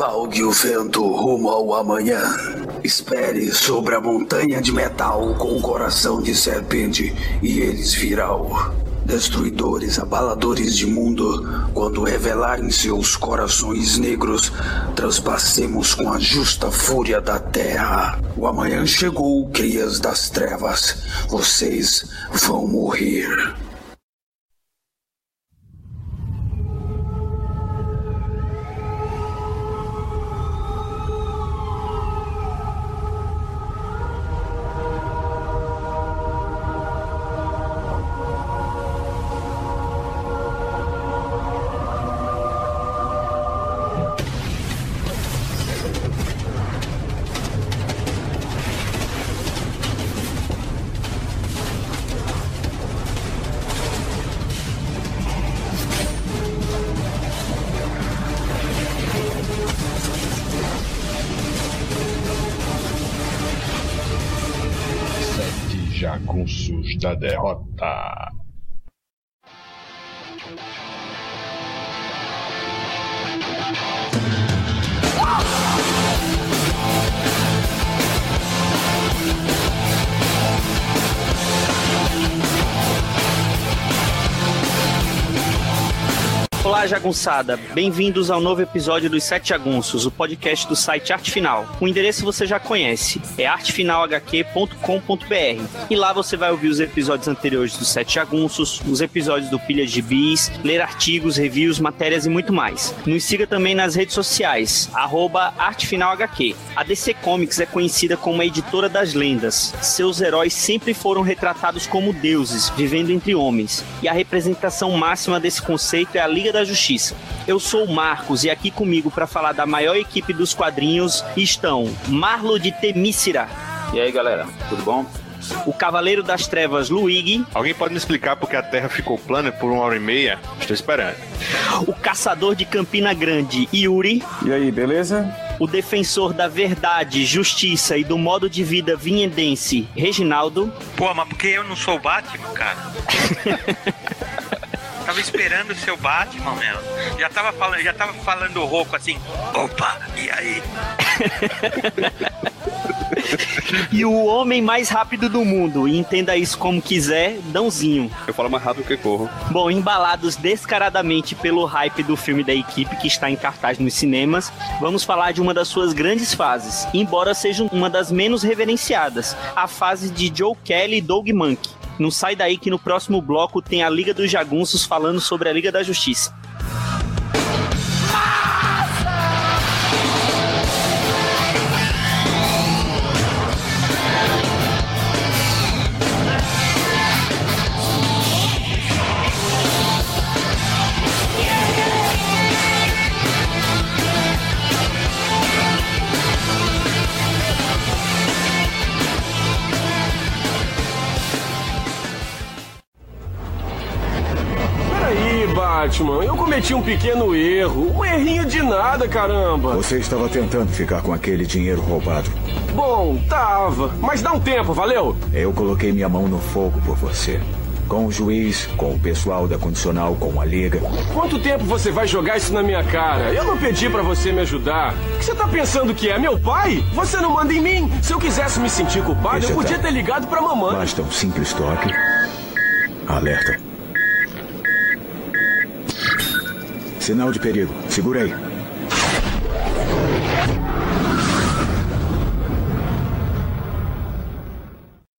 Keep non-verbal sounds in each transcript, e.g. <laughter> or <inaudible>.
Cavalgue o vento rumo ao amanhã. Espere sobre a montanha de metal com o coração de serpente e eles virão. Destruidores, abaladores de mundo, quando revelarem seus corações negros, transpassemos com a justa fúria da terra. O amanhã chegou, crias das trevas. Vocês vão morrer. Jagunços jagunçada. Bem-vindos ao novo episódio dos Sete Jagunços, o podcast do site Arte Final. O endereço você já conhece, é artefinalhq.com.br. E lá você vai ouvir os episódios anteriores dos Sete Jagunços, os episódios do Pilha de Bis, ler artigos, reviews, matérias e muito mais. Nos siga também nas redes sociais, arroba artefinalhq. A DC Comics é conhecida como a editora das lendas. Seus heróis sempre foram retratados como deuses, vivendo entre homens. E a representação máxima desse conceito é a Liga da Justiça. Eu sou o Marcos e aqui comigo para falar da maior equipe dos quadrinhos estão Marlo de Temícera. E aí, galera, tudo bom? O Cavaleiro das Trevas Luigi. Alguém pode me explicar porque a Terra ficou plana por uma hora e meia? Estou esperando. O Caçador de Campina Grande Yuri. E aí, beleza? O defensor da verdade, justiça e do modo de vida vinhendense Reginaldo. Pô, mas porque eu não sou o Batman, cara? <laughs> tava esperando o seu Batman, meu. Já tava falando, já tava falando rouco assim. Opa, e aí? <laughs> e o homem mais rápido do mundo, e entenda isso como quiser, Dãozinho. Eu falo mais rápido que corro. Bom, embalados descaradamente pelo hype do filme da equipe que está em cartaz nos cinemas, vamos falar de uma das suas grandes fases, embora seja uma das menos reverenciadas, a fase de Joe Kelly e Doug Mankey. Não sai daí que no próximo bloco tem a Liga dos Jagunços falando sobre a Liga da Justiça. Batman, eu cometi um pequeno erro. Um errinho de nada, caramba. Você estava tentando ficar com aquele dinheiro roubado. Bom, tava. Mas dá um tempo, valeu? Eu coloquei minha mão no fogo por você. Com o juiz, com o pessoal da condicional, com a liga. Quanto tempo você vai jogar isso na minha cara? Eu não pedi pra você me ajudar. O que você tá pensando que é meu pai? Você não manda em mim. Se eu quisesse me sentir culpado, eu podia tá. ter ligado pra mamãe. Basta um simples toque. Alerta. Sinal de perigo. Segura aí.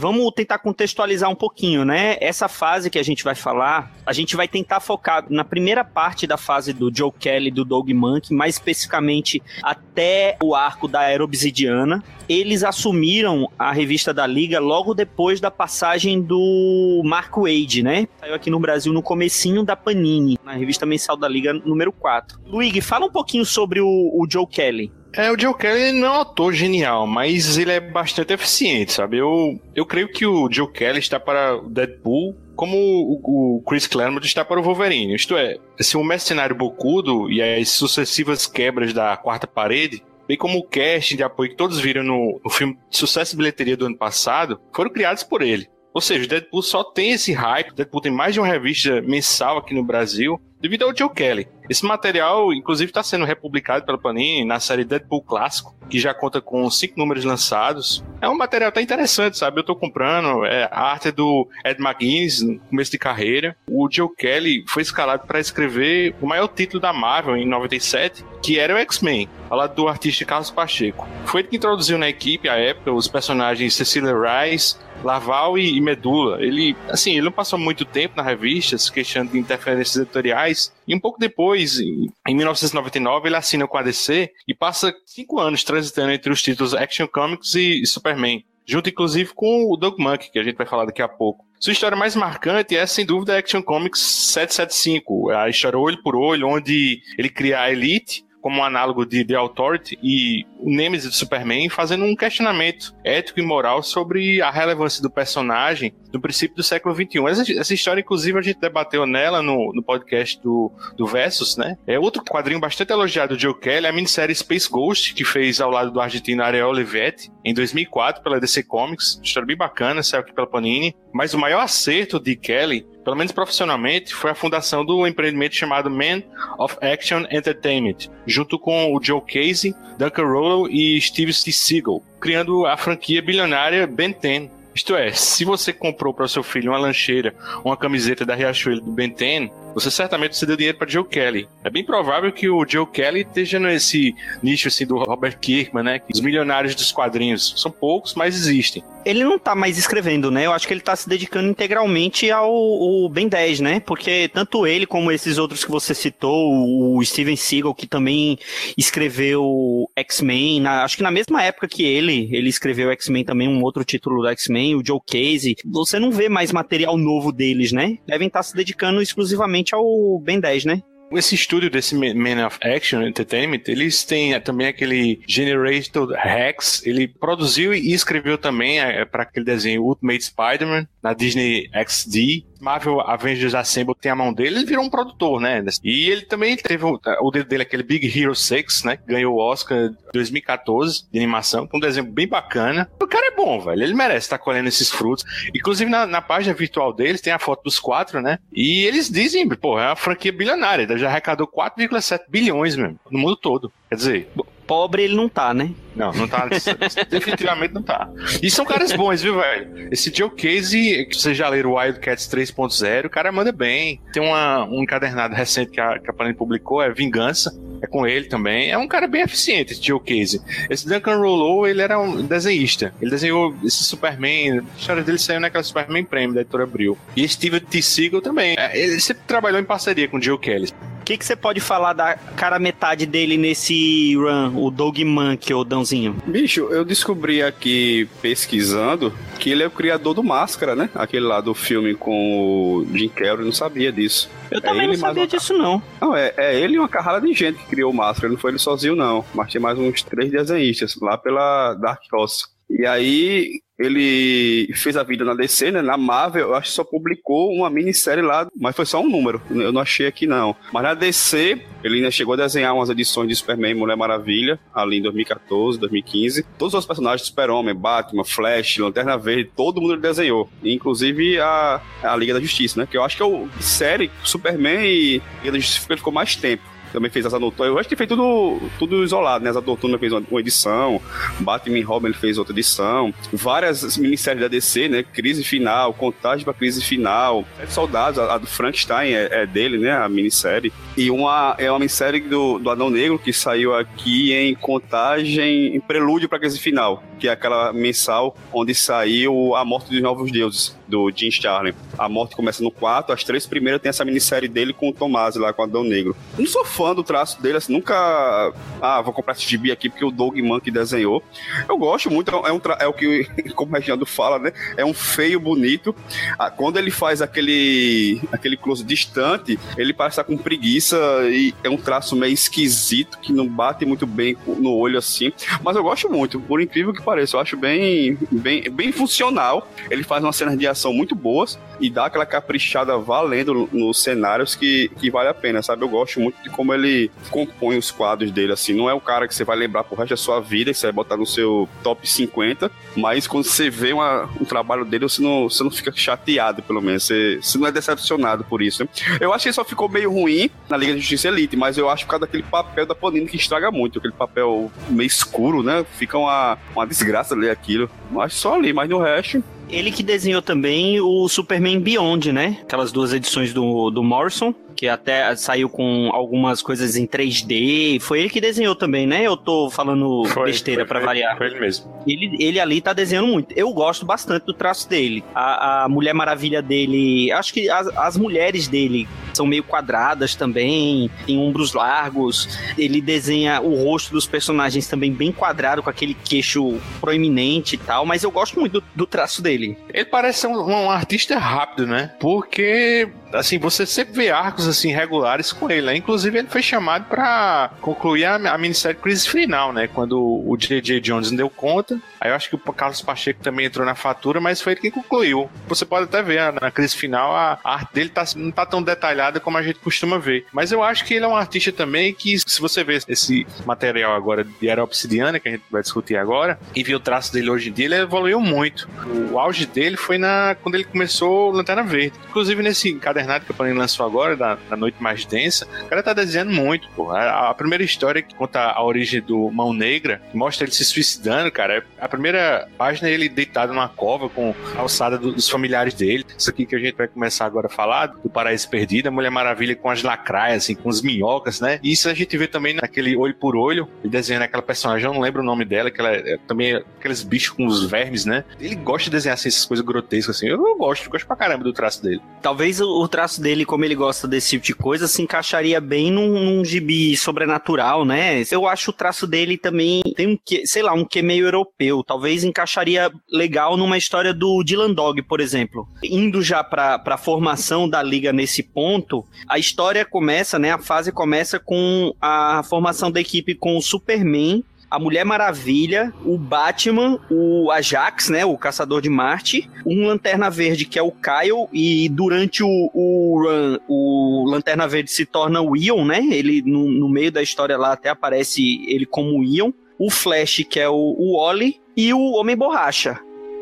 Vamos tentar contextualizar um pouquinho, né? Essa fase que a gente vai falar, a gente vai tentar focar na primeira parte da fase do Joe Kelly do Doug Mankey, mais especificamente até o arco da Era Obsidiana. Eles assumiram a revista da Liga logo depois da passagem do Mark Wade, né? Saiu aqui no Brasil no comecinho da Panini, na revista mensal da Liga número 4. Luigi, fala um pouquinho sobre o, o Joe Kelly. É, o Joe Kelly não é um ator genial, mas ele é bastante eficiente, sabe? Eu, eu creio que o Joe Kelly está para o Deadpool como o, o Chris Claremont está para o Wolverine. Isto é, se um mercenário bocudo e as sucessivas quebras da quarta parede bem como o casting de apoio que todos viram no, no filme de sucesso e bilheteria do ano passado, foram criados por ele. Ou seja, o Deadpool só tem esse hype. O Deadpool tem mais de uma revista mensal aqui no Brasil. Devido ao Joe Kelly. Esse material, inclusive, está sendo republicado pela Panini na série Deadpool Clássico, que já conta com cinco números lançados. É um material até interessante, sabe? Eu tô comprando. É a arte é do Ed McGuinness, no começo de carreira. O Joe Kelly foi escalado para escrever o maior título da Marvel em 97, que era o X-Men, ao lado do artista Carlos Pacheco. Foi ele que introduziu na equipe, à época, os personagens Cecilia Rice, Laval e, Medula. Ele, assim, ele não passou muito tempo na revista se queixando de interferências editoriais. E um pouco depois, em, em 1999, ele assina com a DC e passa cinco anos transitando entre os títulos Action Comics e, Superman. Junto, inclusive, com o Doug Monk, que a gente vai falar daqui a pouco. Sua história mais marcante é, sem dúvida, Action Comics 775, a história olho por olho, onde ele cria a Elite, como um análogo de The Authority e o Nemesis do Superman, fazendo um questionamento ético e moral sobre a relevância do personagem no princípio do século XXI. Essa, essa história, inclusive, a gente debateu nela no, no podcast do, do Versus, né? É outro quadrinho bastante elogiado do Joe Kelly, a minissérie Space Ghost, que fez ao lado do argentino Ariel Olivetti, em 2004, pela DC Comics. História bem bacana, saiu aqui pela Panini. Mas o maior acerto de Kelly pelo menos profissionalmente, foi a fundação do empreendimento chamado Man of Action Entertainment, junto com o Joe Casey, Duncan Rollo e Steve C. Seagal, criando a franquia bilionária Ben 10. Isto é, se você comprou para o seu filho uma lancheira, uma camiseta da Riachuelo do Ben 10, você certamente você deu dinheiro para Joe Kelly. É bem provável que o Joe Kelly esteja nesse nicho assim do Robert Kirkman, né? Os milionários dos quadrinhos são poucos, mas existem. Ele não tá mais escrevendo, né? Eu acho que ele tá se dedicando integralmente ao, ao Ben 10, né? Porque tanto ele como esses outros que você citou, o Steven Seagal, que também escreveu X-Men, acho que na mesma época que ele, ele escreveu X-Men também, um outro título do X-Men, o Joe Casey. Você não vê mais material novo deles, né? Devem estar tá se dedicando exclusivamente ao Ben 10, né? Esse estúdio desse Man of Action Entertainment, eles têm também aquele Generator Rex. Ele produziu e escreveu também é, para aquele desenho Ultimate Spider-Man na Disney XD. Marvel Avengers Assemble tem a mão dele, ele virou um produtor, né? E ele também teve o, dedo dele, aquele Big Hero 6, né? Ganhou o Oscar 2014 de animação, com um desenho bem bacana. O cara é bom, velho. Ele merece estar colhendo esses frutos. Inclusive, na, na página virtual deles tem a foto dos quatro, né? E eles dizem, pô, é uma franquia bilionária. Já arrecadou 4,7 bilhões mesmo, no mundo todo. Quer dizer, pobre ele não tá, né? Não, não tá. <laughs> definitivamente não tá. E são caras bons, viu, velho? Esse Joe Casey, que vocês já leram Wildcats 3.0, o cara manda bem. Tem uma, um encadernado recente que a, que a Panini publicou, é Vingança. É com ele também. É um cara bem eficiente, esse Joe Casey. Esse Duncan Rollo, ele era um desenhista. Ele desenhou esse Superman. A história dele saiu naquela Superman Prêmio da editora Abril. E Steven T. Seagal também. É, ele sempre trabalhou em parceria com o Joe Kelly. O que, que você pode falar da cara metade dele nesse run, o Doug Monk, ou Bicho, eu descobri aqui, pesquisando, que ele é o criador do Máscara, né? Aquele lá do filme com o Jim Carrey, não sabia disso. Eu é também não sabia disso, não. Não, é, é ele e uma carrada de gente que criou o Máscara, não foi ele sozinho, não. Mas tem mais uns três desenhistas lá pela Dark Horse. E aí, ele fez a vida na DC, né? Na Marvel, eu acho que só publicou uma minissérie lá, mas foi só um número. Eu não achei aqui, não. Mas na DC, ele ainda chegou a desenhar umas edições de Superman e Mulher Maravilha, ali em 2014, 2015. Todos os personagens Super-Homem, Batman, Flash, Lanterna Verde, todo mundo ele desenhou. Inclusive a, a Liga da Justiça, né? Que eu acho que é o série Superman e Liga da Justiça ficou mais tempo também fez as Noturna. Eu acho que fez tudo, tudo isolado, né? Asa Noturna fez uma, edição, Batman Robin ele fez outra edição, várias minisséries da DC, né? Crise Final, Contagem pra Crise Final, Sete Soldados, a, a, do Frankenstein é, é, dele, né? A minissérie. E uma, é uma minissérie do, do Adão Negro que saiu aqui em Contagem, em Prelúdio pra Crise Final, que é aquela mensal onde saiu A Morte dos Novos Deuses do Jim Starlin. A morte começa no 4, as três primeiras tem essa minissérie dele com o Tomás lá, com o Adão Negro. Não sou fã do traço dele, assim, nunca. Ah, vou comprar esse gibi aqui porque o Doug Monk desenhou. Eu gosto muito, é, um tra... é o que, <laughs> como o Reginaldo fala, né? É um feio bonito. Ah, quando ele faz aquele, aquele close distante, ele parece estar com preguiça e é um traço meio esquisito, que não bate muito bem no olho assim. Mas eu gosto muito, por incrível que pareça. Eu acho bem, bem, bem funcional. Ele faz umas cenas de ação muito boas e dá aquela caprichada valendo nos cenários que, que vale a pena, sabe? Eu gosto muito de como ele compõe os quadros dele, assim. Não é o cara que você vai lembrar pro resto da sua vida, que você vai botar no seu top 50, mas quando você vê uma, um trabalho dele, você não, você não fica chateado, pelo menos. Você, você não é decepcionado por isso. Né? Eu acho que ele só ficou meio ruim na Liga de Justiça Elite, mas eu acho por causa daquele papel da Panini que estraga muito, aquele papel meio escuro, né? Fica uma, uma desgraça ler aquilo. Mas só ali, mas no resto, ele que desenhou também o Superman Beyond, né? Aquelas duas edições do, do Morrison, que até saiu com algumas coisas em 3D. Foi ele que desenhou também, né? Eu tô falando foi, besteira para variar. Foi ele mesmo. Ele, ele ali tá desenhando muito. Eu gosto bastante do traço dele. A, a Mulher Maravilha dele. Acho que as, as mulheres dele são meio quadradas também, tem ombros largos. Ele desenha o rosto dos personagens também bem quadrado, com aquele queixo proeminente e tal. Mas eu gosto muito do, do traço dele. Ele parece um, um artista rápido, né? Porque assim, você sempre vê arcos assim regulares com ele, né? Inclusive ele foi chamado para concluir a, a minissérie Crise Final, né? Quando o J.J. Jones não deu conta. Aí eu acho que o Carlos Pacheco também entrou na fatura, mas foi ele que concluiu. Você pode até ver na crise final a, arte dele tá, não tá tão detalhada como a gente costuma ver. Mas eu acho que ele é um artista também que, se você ver esse material agora de Era Obsidiana, que a gente vai discutir agora, e ver o traço dele hoje em dia, ele evoluiu muito. O auge dele foi na quando ele começou Lanterna Verde. Inclusive nesse encadernado que a Panini lançou agora, da, da Noite Mais Densa, o cara tá desenhando muito, pô. A, a, primeira história que conta a origem do Mão Negra, mostra ele se suicidando, cara. A primeira página é ele deitado numa cova com a alçada do, dos familiares dele. Isso aqui que a gente vai começar agora a falar, do Paraíso Perdido, a Mulher Maravilha com as lacraias, assim, com as minhocas, né? E isso a gente vê também naquele olho por olho, ele desenhando aquela personagem, eu não lembro o nome dela, que ela é, também aqueles bichos com os vermes, né? Ele gosta de desenhar assim, essas coisas grotescas, assim. Eu, gosto, eu gosto pra caramba do traço dele. Talvez o, o traço dele, como ele gosta desse tipo de coisa, se encaixaria bem num, num gibi sobrenatural, né? Eu acho o traço dele também tem um que, sei lá, um que meio europeu. Talvez encaixaria legal numa história do Dylan Dog, por exemplo. Indo já pra, pra formação da liga nesse ponto, a história começa, né? A fase começa com a formação da equipe com o Superman, a Mulher Maravilha, o Batman, o Ajax, né, o Caçador de Marte, um Lanterna Verde que é o Kyle e durante o, o run, o Lanterna Verde se torna o Ion, né? Ele no, no meio da história lá até aparece ele como Ion. O Flash que é o, o Oli e o Homem Borracha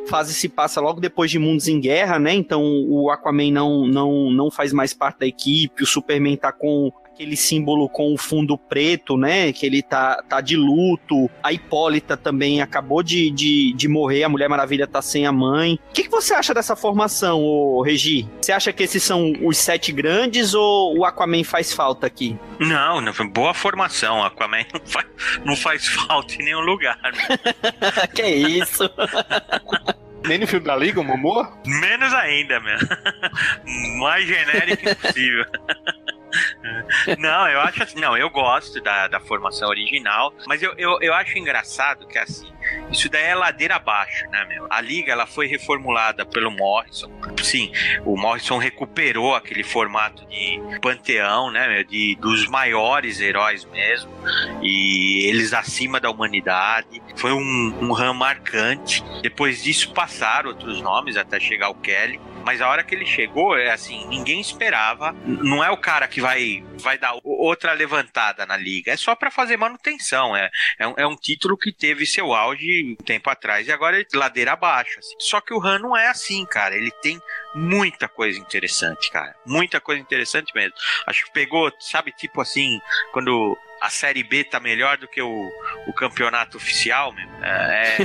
fase se passa logo depois de Mundos em Guerra, né? Então o Aquaman não, não, não faz mais parte da equipe, o Superman tá com aquele símbolo com o fundo preto, né? Que ele tá, tá de luto. A Hipólita também acabou de, de, de morrer, a Mulher Maravilha tá sem a mãe. O que, que você acha dessa formação, ô, Regi? Você acha que esses são os sete grandes ou o Aquaman faz falta aqui? Não, não boa formação. O Aquaman não faz, não faz falta em nenhum lugar. <laughs> que isso? Nem no filme da Liga, o Momoa? Menos ainda, meu. <laughs> Mais genérico impossível. <laughs> <laughs> Não, eu acho assim, não, eu gosto da, da formação original, mas eu, eu, eu acho engraçado que assim, isso daí é ladeira abaixo, né, meu? A liga ela foi reformulada pelo Morrison. Sim, o Morrison recuperou aquele formato de panteão, né, meu, de dos maiores heróis mesmo, e eles acima da humanidade. Foi um, um marcante. Depois disso passaram outros nomes até chegar o Kelly. Mas a hora que ele chegou, é assim, ninguém esperava. Não é o cara que vai, vai dar outra levantada na liga. É só para fazer manutenção. É, é um, é, um, título que teve seu auge um tempo atrás e agora é ladeira abaixo. Assim. Só que o Han não é assim, cara. Ele tem muita coisa interessante, cara. Muita coisa interessante mesmo. Acho que pegou, sabe, tipo assim, quando a Série B tá melhor do que o, o campeonato oficial, mesmo. É,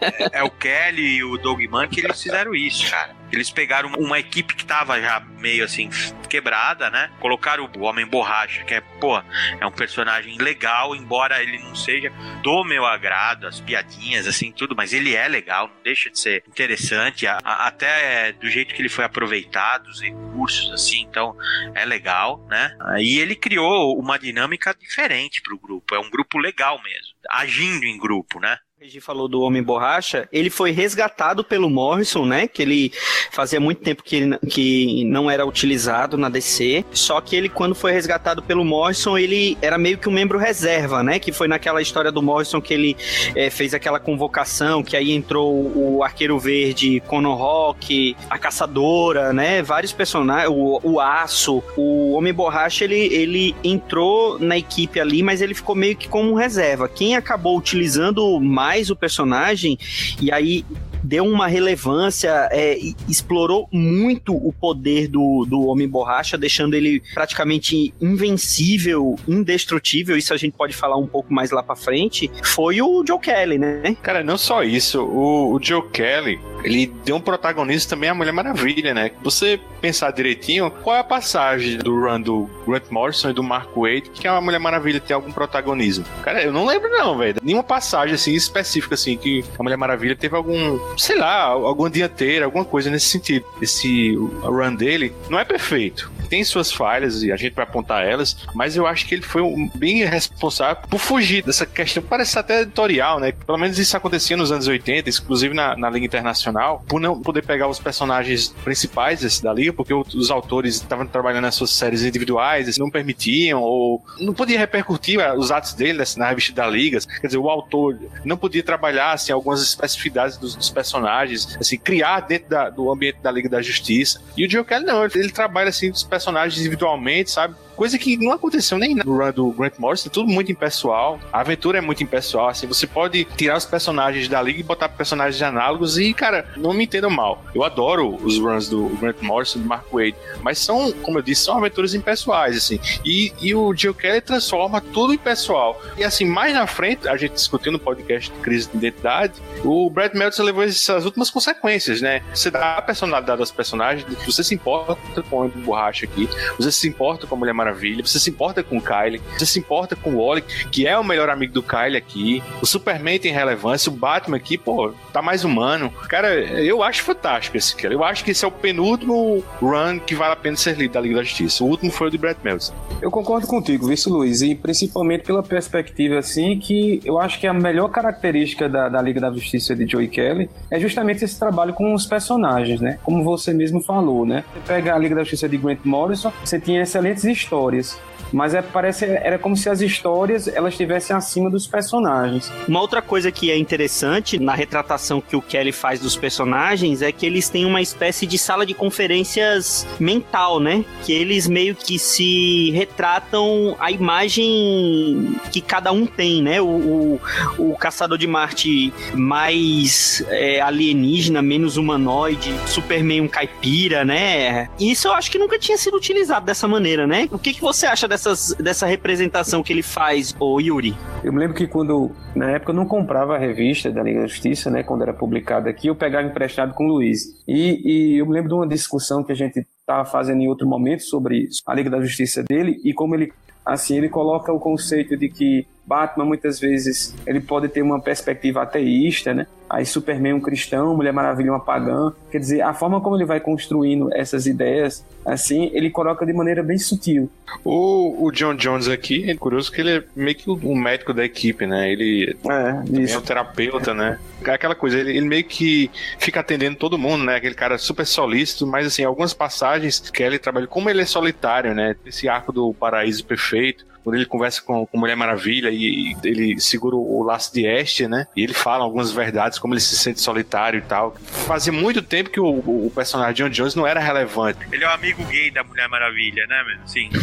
é, é, o Kelly e o Doug Mann que eles fizeram isso, cara. Eles pegaram uma equipe que tava já meio assim quebrada, né? Colocaram o Homem Borracha, que é, pô, é um personagem legal, embora ele não seja do meu agrado, as piadinhas, assim, tudo, mas ele é legal, não deixa de ser interessante, a, a, até do jeito que ele foi aproveitado, os recursos, assim, então é legal, né? E ele criou uma dinâmica diferente pro grupo, é um grupo legal mesmo, agindo em grupo, né? Regi falou do Homem Borracha, ele foi resgatado pelo Morrison, né? Que ele fazia muito tempo que, ele, que não era utilizado na DC. Só que ele, quando foi resgatado pelo Morrison, ele era meio que um membro reserva, né? Que foi naquela história do Morrison que ele é, fez aquela convocação, que aí entrou o Arqueiro Verde, Conor Rock, a Caçadora, né? Vários personagens, o, o Aço, o Homem Borracha, ele, ele entrou na equipe ali, mas ele ficou meio que como reserva. Quem acabou utilizando mais mais o personagem e aí deu uma relevância, é, explorou muito o poder do, do Homem Borracha, deixando ele praticamente invencível, indestrutível. Isso a gente pode falar um pouco mais lá pra frente. Foi o Joe Kelly, né? Cara, não só isso, o, o Joe Kelly, ele deu um protagonismo também à Mulher Maravilha, né? Você pensar direitinho, qual é a passagem do run do Grant Morrison e do Mark Waid que a Mulher Maravilha tem algum protagonismo? Cara, eu não lembro não, velho. Nenhuma passagem assim específica assim que a Mulher Maravilha teve algum sei lá, alguma dianteira, alguma coisa nesse sentido. Esse run dele não é perfeito. Tem suas falhas e a gente vai apontar elas, mas eu acho que ele foi bem responsável por fugir dessa questão. Parece até editorial, né? Pelo menos isso acontecia nos anos 80, inclusive na, na Liga Internacional, por não poder pegar os personagens principais da Liga, porque os autores estavam trabalhando nas suas séries individuais, não permitiam, ou não podia repercutir os atos dele na revista da Liga. Quer dizer, o autor não podia trabalhar assim, algumas especificidades dos, dos personagens, assim, criar dentro da, do ambiente da Liga da Justiça. E o Joe Kelly não, ele, ele trabalha assim os personagens individualmente, sabe? Coisa que não aconteceu nem no run do Grant Morrison, é tudo muito impessoal. A aventura é muito impessoal, assim, você pode tirar os personagens da liga e botar personagens análogos e, cara, não me entendam mal. Eu adoro os runs do Grant Morrison do Mark Wade, mas são, como eu disse, são aventuras impessoais, assim. E, e o Joe Kelly transforma tudo em pessoal. E assim, mais na frente, a gente discutiu no podcast de Crise de Identidade, o Brad Meltzer levou essas últimas consequências, né? Você dá a personalidade aos personagens, você se importa com o borracha aqui, você se importa com a Mulher Maravilha Maravilha, você se importa com o Kyle, você se importa com o Wally, que é o melhor amigo do Kyle aqui. O Superman tem relevância, o Batman aqui, pô, tá mais humano. Cara, eu acho fantástico esse cara. Eu acho que esse é o penúltimo run que vale a pena ser lido da Liga da Justiça. O último foi o de Brett Meltzer. Eu concordo contigo, vice Luiz, e principalmente pela perspectiva assim que eu acho que a melhor característica da, da Liga da Justiça de Joey Kelly é justamente esse trabalho com os personagens, né? Como você mesmo falou, né? Você pega a Liga da Justiça de Grant Morrison, você tinha excelentes histórias histórias mas é, parece era como se as histórias elas estivessem acima dos personagens. Uma outra coisa que é interessante na retratação que o Kelly faz dos personagens é que eles têm uma espécie de sala de conferências mental, né? Que eles meio que se retratam a imagem que cada um tem, né? O, o, o caçador de Marte mais é, alienígena, menos humanoide, Superman um caipira, né? Isso eu acho que nunca tinha sido utilizado dessa maneira, né? O que, que você acha dessa dessas, dessa representação que ele faz, o Yuri? Eu me lembro que quando, na época, eu não comprava a revista da Liga da Justiça, né? Quando era publicada aqui, eu pegava emprestado com o Luiz. E, e eu me lembro de uma discussão que a gente estava fazendo em outro momento sobre a Liga da Justiça dele e como ele, assim, ele coloca o conceito de que Batman muitas vezes ele pode ter uma perspectiva ateísta, né? Aí Superman um cristão, Mulher Maravilha uma pagã. Quer dizer, a forma como ele vai construindo essas ideias, assim, ele coloca de maneira bem sutil. O, o John Jones aqui, é curioso que ele é meio que o médico da equipe, né? Ele é, é um terapeuta, né? Aquela coisa, ele, ele, meio que fica atendendo todo mundo, né? Aquele cara super solícito, mas assim, algumas passagens que ele trabalha, como ele é solitário, né? Esse arco do paraíso perfeito, quando ele conversa com, com Mulher Maravilha e, e ele segura o, o laço de Este, né? E ele fala algumas verdades, como ele se sente solitário e tal. Fazia muito tempo que o, o personagem John Jones não era relevante. Ele é o amigo gay da Mulher Maravilha, né, meu? Sim. <laughs>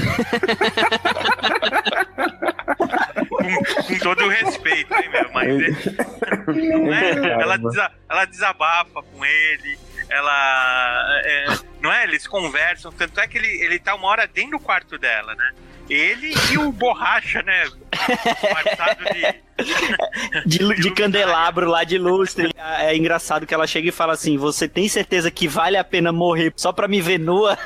com, com, todo o respeito, hein, meu? Mas ele, é, ela, desa, ela desabafa com ele ela. É, não é? Eles conversam, tanto é que ele, ele tá uma hora dentro do quarto dela, né? Ele e o Borracha, né? de... <laughs> de, de candelabro lá de lustre. É engraçado que ela chega e fala assim: Você tem certeza que vale a pena morrer só pra me ver nua? <laughs>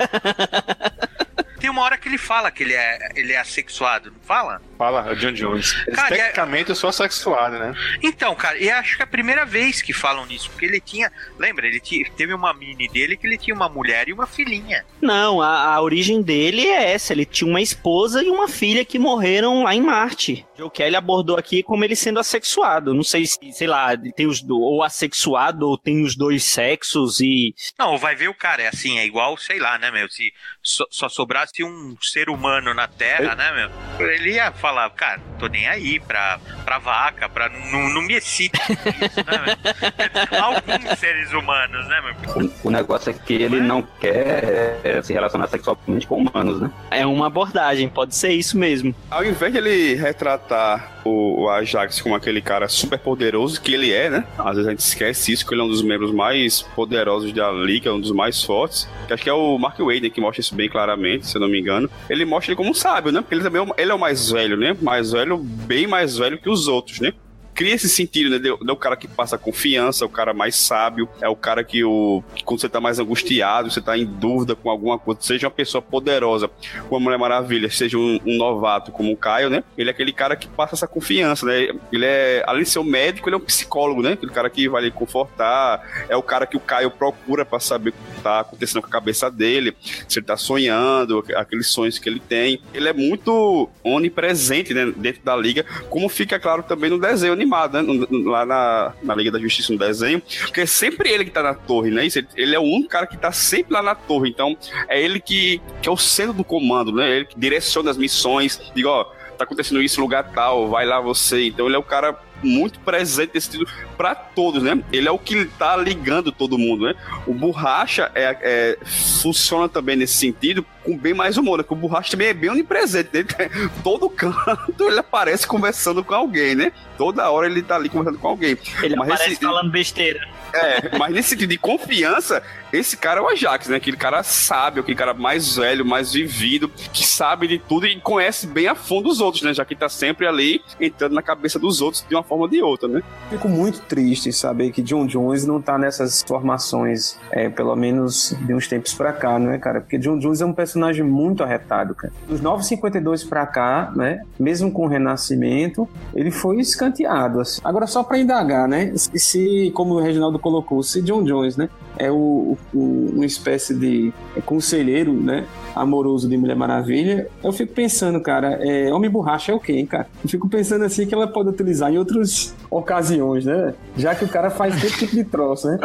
Tem uma hora que ele fala que ele é, ele é assexuado, não fala? Fala, John Jones. Cara, é- Tecnicamente eu sou assexuado, né? Então, cara, e acho que é a primeira vez que falam nisso, porque ele tinha. Lembra, ele tinha, teve uma mini dele que ele tinha uma mulher e uma filhinha. Não, a, a origem dele é essa. Ele tinha uma esposa e uma filha que morreram lá em Marte. Joe Kelly abordou aqui como ele sendo assexuado. Não sei se, sei lá, tem os do- ou assexuado ou tem os dois sexos e Não, vai ver o cara, é assim, é igual, sei lá, né, meu? Se só, só sobrasse um ser humano na Terra, né, meu? Ele ia falar, cara, tô nem aí pra, pra vaca, pra. Não, não me excite com isso, né? Alguns seres humanos, né, meu? O, o negócio é que ele não quer é, se relacionar sexualmente com humanos, né? é uma abordagem, pode ser isso mesmo. Ao invés de ele retratar o, o Ajax como aquele cara super poderoso que ele é, né? Às vezes a gente esquece isso, que ele é um dos membros mais poderosos da liga, um dos mais fortes. Acho que é o Mark Wade que mostra isso bem claramente, se eu não me engano. Ele mostra ele como um sábio, né? Porque ele também é o, ele é o mais velho, né? Mais velho, bem mais velho que os outros, né? Cria esse sentido, né? De o cara que passa confiança, o cara mais sábio, é o cara que, o, quando você tá mais angustiado, você tá em dúvida com alguma coisa, seja uma pessoa poderosa, como a Mulher Maravilha, seja um, um novato como o Caio, né? Ele é aquele cara que passa essa confiança, né? Ele é, além de ser um médico, ele é um psicólogo, né? Aquele cara que vai lhe confortar, é o cara que o Caio procura para saber o que tá acontecendo com a cabeça dele, se ele tá sonhando, aqueles sonhos que ele tem. Ele é muito onipresente né, dentro da liga, como fica claro também no desenho animado, né? Lá na, na Liga da Justiça no desenho, porque é sempre ele que tá na torre, né? Ele- ele é o único cara que tá sempre lá na torre, então é ele que, que é o centro do comando, né? Ele que direciona as missões, diga, ó, tá acontecendo isso, lugar tal, vai lá você. Então ele é o cara muito presente nesse sentido para todos, né? Ele é o que tá ligando todo mundo, né? O Borracha é, é- funciona também nesse sentido com bem mais humor, né? Porque o Borracha também é bem onipresente, né? <laughs> Todo canto ele aparece conversando com alguém, né? Toda hora ele tá ali conversando com alguém. Ele Mas aparece esse- falando besteira. É, mas nesse sentido de confiança, esse cara é o Ajax, né? Aquele cara sábio, aquele cara mais velho, mais vivido, que sabe de tudo e conhece bem a fundo os outros, né? Já que tá sempre ali entrando na cabeça dos outros de uma forma ou de outra, né? Fico muito triste em saber que John Jones não tá nessas formações, é, pelo menos de uns tempos pra cá, né, cara? Porque John Jones é um personagem muito arretado, cara. Dos 952 pra cá, né, mesmo com o Renascimento, ele foi escanteado. assim. Agora, só pra indagar, né, se, se, como o Reginaldo colocou, se John Jones, né, é o, o- uma espécie de conselheiro, né, amoroso de Mulher Maravilha, eu fico pensando, cara, é, Homem Borracha é o quê, hein, cara? Eu fico pensando assim que ela pode utilizar em outras ocasiões, né? Já que o cara faz todo tipo de troço, né?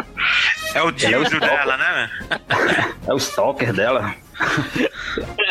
É o é dildo Stalker. dela, né? É o stalker dela. <laughs>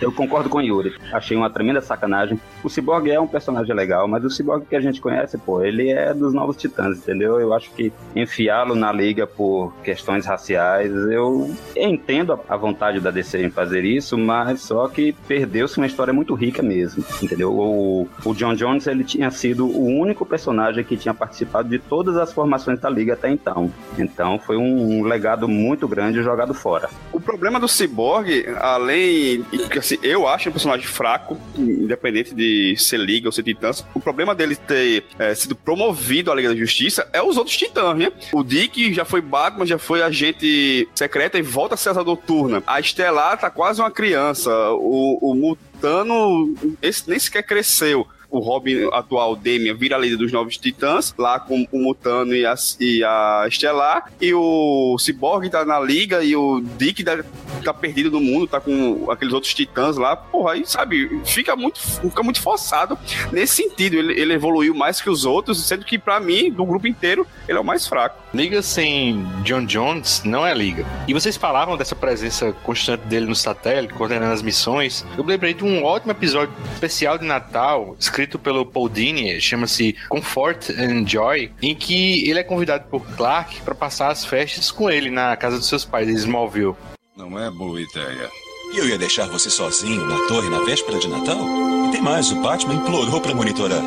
Eu concordo com o Yuri. Achei uma tremenda sacanagem. O Cyborg é um personagem legal, mas o Cyborg que a gente conhece, pô, ele é dos novos titãs, entendeu? Eu acho que enfiá-lo na liga por questões raciais, eu entendo a- vontade da DC em fazer isso, mas só que perdeu-se uma história muito rica mesmo, entendeu? O, o John Jones, ele tinha sido o único personagem que tinha participado de todas as formações da liga até então. Então foi um, um legado muito grande jogado fora. O problema do Cyborg, além. Que, Assim, eu acho um personagem fraco, independente de ser Liga ou ser Titãs. O problema dele ter é, sido promovido à Liga da Justiça é os outros Titãs, né? O Dick já foi Batman, já foi agente secreta e volta a ser asa noturna. A Estelar tá quase uma criança. O, o Mutano, esse nem sequer cresceu. O Robin atual, Damian, vira líder dos Novos Titãs, lá com o Mutano e a, e a Estelar. E o Cyborg tá na liga e o Dick tá, tá perdido no mundo, tá com aqueles outros titãs lá. Porra, aí, sabe, fica muito, fica muito forçado nesse sentido. Ele, ele evoluiu mais que os outros, sendo que, pra mim, do grupo inteiro, ele é o mais fraco. Liga sem John Jones não é liga. E vocês falavam dessa presença constante dele no satélite, coordenando as missões. Eu lembrei de um ótimo episódio especial de Natal, escrito pelo Paul Dini, chama-se Comfort and Joy, em que ele é convidado por Clark para passar as festas com ele na casa dos seus pais em Smallville. Não é boa ideia. E eu ia deixar você sozinho na torre na véspera de Natal? E tem mais, o Batman implorou pra monitorar.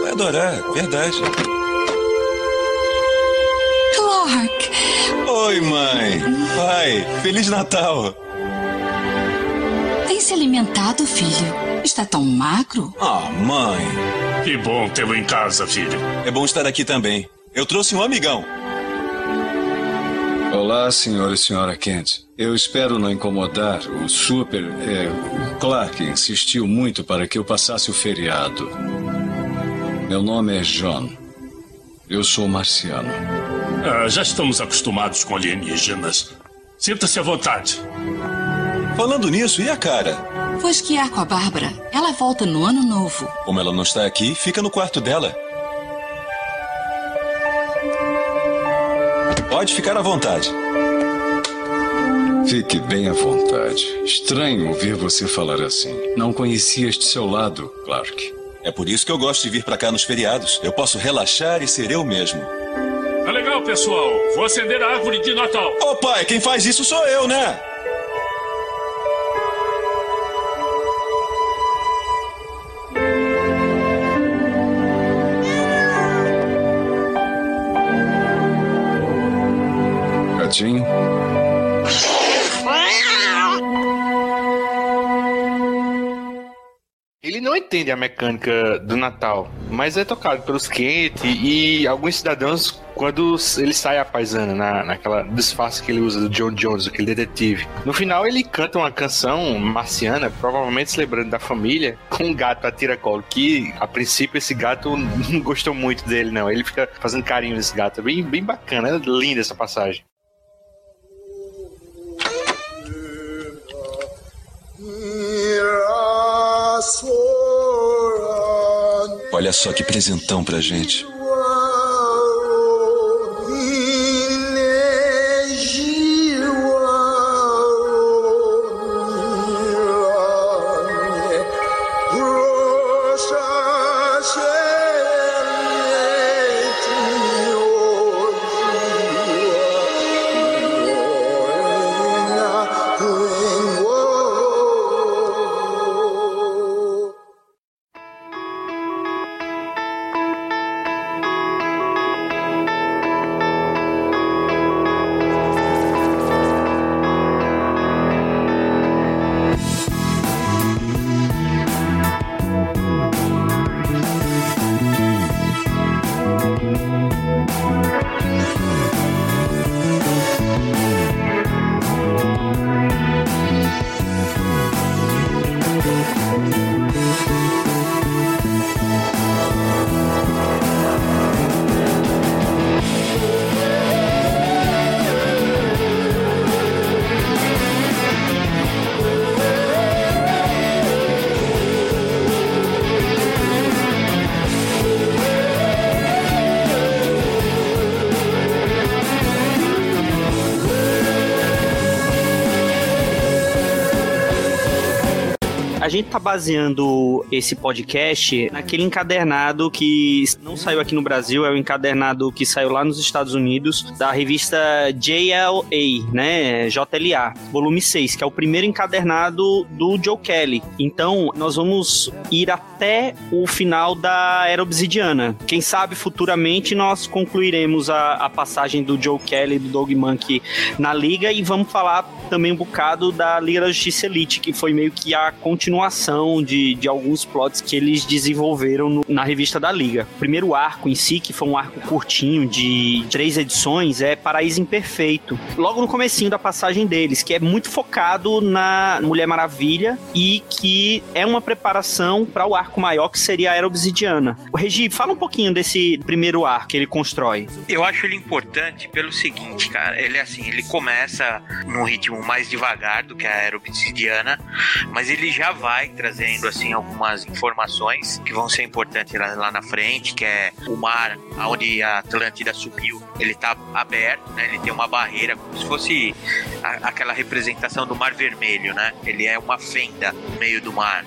Vai adorar, verdade. Clark! Oi, mãe. Pai, Feliz Natal. Tem se alimentado, filho? Está tão magro? Ah, mãe. Que bom tê-lo em casa, filho. É bom estar aqui também. Eu trouxe um amigão. Olá, senhor e senhora Kent. Eu espero não incomodar. O Super. É, Clark insistiu muito para que eu passasse o feriado. Meu nome é John. Eu sou marciano. Ah, já estamos acostumados com alienígenas. Sinta-se à vontade. Falando nisso, e a cara? Vou esquiar com a Bárbara. Ela volta no ano novo. Como ela não está aqui, fica no quarto dela. Pode ficar à vontade. Fique bem à vontade. Estranho ouvir você falar assim. Não conhecia este seu lado, Clark. É por isso que eu gosto de vir para cá nos feriados. Eu posso relaxar e ser eu mesmo. Tá legal, pessoal. Vou acender a árvore de Natal. Ô oh, pai, quem faz isso sou eu, né? Gatinho. Entende a mecânica do Natal, mas é tocado pelos Kent e alguns cidadãos quando ele sai a paisana, na, naquela disfarce que ele usa do John Jones, aquele detetive. No final, ele canta uma canção marciana, provavelmente se lembrando da família, com um gato a tiracolo, que a princípio esse gato não gostou muito dele, não. Ele fica fazendo carinho nesse gato. É bem, bem bacana, é linda essa passagem. Olha só que presentão pra gente. Baseando esse podcast naquele encadernado que não saiu aqui no Brasil, é o encadernado que saiu lá nos Estados Unidos, da revista JLA, né? JLA, volume 6, que é o primeiro encadernado do Joe Kelly. Então, nós vamos ir até o final da Era Obsidiana. Quem sabe futuramente nós concluiremos a, a passagem do Joe Kelly e do Doug Monkey na liga e vamos falar também um bocado da Liga da Justiça Elite, que foi meio que a continuação de, de alguns plots que eles desenvolveram no, na revista da Liga. O primeiro arco em si, que foi um arco curtinho de três edições, é Paraíso Imperfeito. Logo no comecinho da passagem deles, que é muito focado na Mulher Maravilha e que é uma preparação para o arco maior que seria a Era Obsidiana. O Regi, fala um pouquinho desse primeiro arco que ele constrói. Eu acho ele importante pelo seguinte, cara. Ele assim, ele começa num ritmo mais devagar do que a Era Obsidiana, mas ele já vai trazendo assim algumas informações que vão ser importantes lá, lá na frente, que é o mar onde a Atlântida subiu, ele tá aberto, né? Ele tem uma barreira como se fosse a, aquela representação do Mar Vermelho, né? Ele é uma fenda no meio do mar.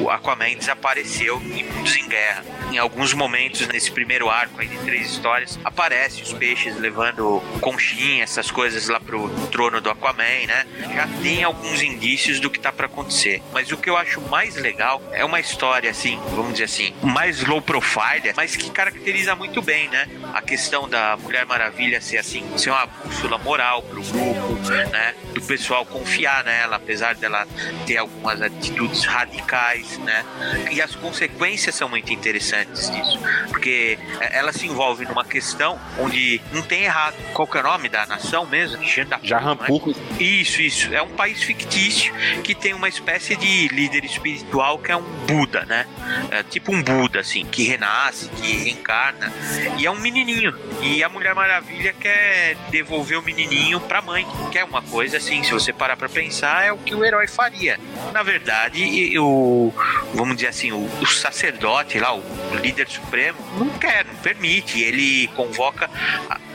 O Aquaman desapareceu em Mundos em Guerra. Em alguns momentos nesse primeiro arco aí de três histórias, aparece os peixes levando conchinha, essas coisas lá pro trono do Aquaman, né? Já tem alguns indícios do que tá para acontecer. Mas o que eu acho mais legal é uma história assim, vamos dizer assim, mais low profile, mas que caracteriza muito bem, né? A questão da Mulher Maravilha ser assim, ser uma bússola moral pro grupo, né? Do pessoal confiar nela, apesar dela ter algumas atitudes radicais, né? E as consequências são muito interessantes antes disso. Porque é, ela se envolve numa questão onde não tem errado. Qual que é o nome da nação mesmo? Jahampu. É? Isso, isso. É um país fictício que tem uma espécie de líder espiritual que é um Buda, né? É tipo um Buda, assim, que renasce, que reencarna. E é um menininho. E a Mulher Maravilha quer devolver o menininho pra mãe. Que é uma coisa assim, se você parar pra pensar, é o que o herói faria. Na verdade, o. Vamos dizer assim, o, o sacerdote lá, o líder supremo, não quer, não permite. Ele convoca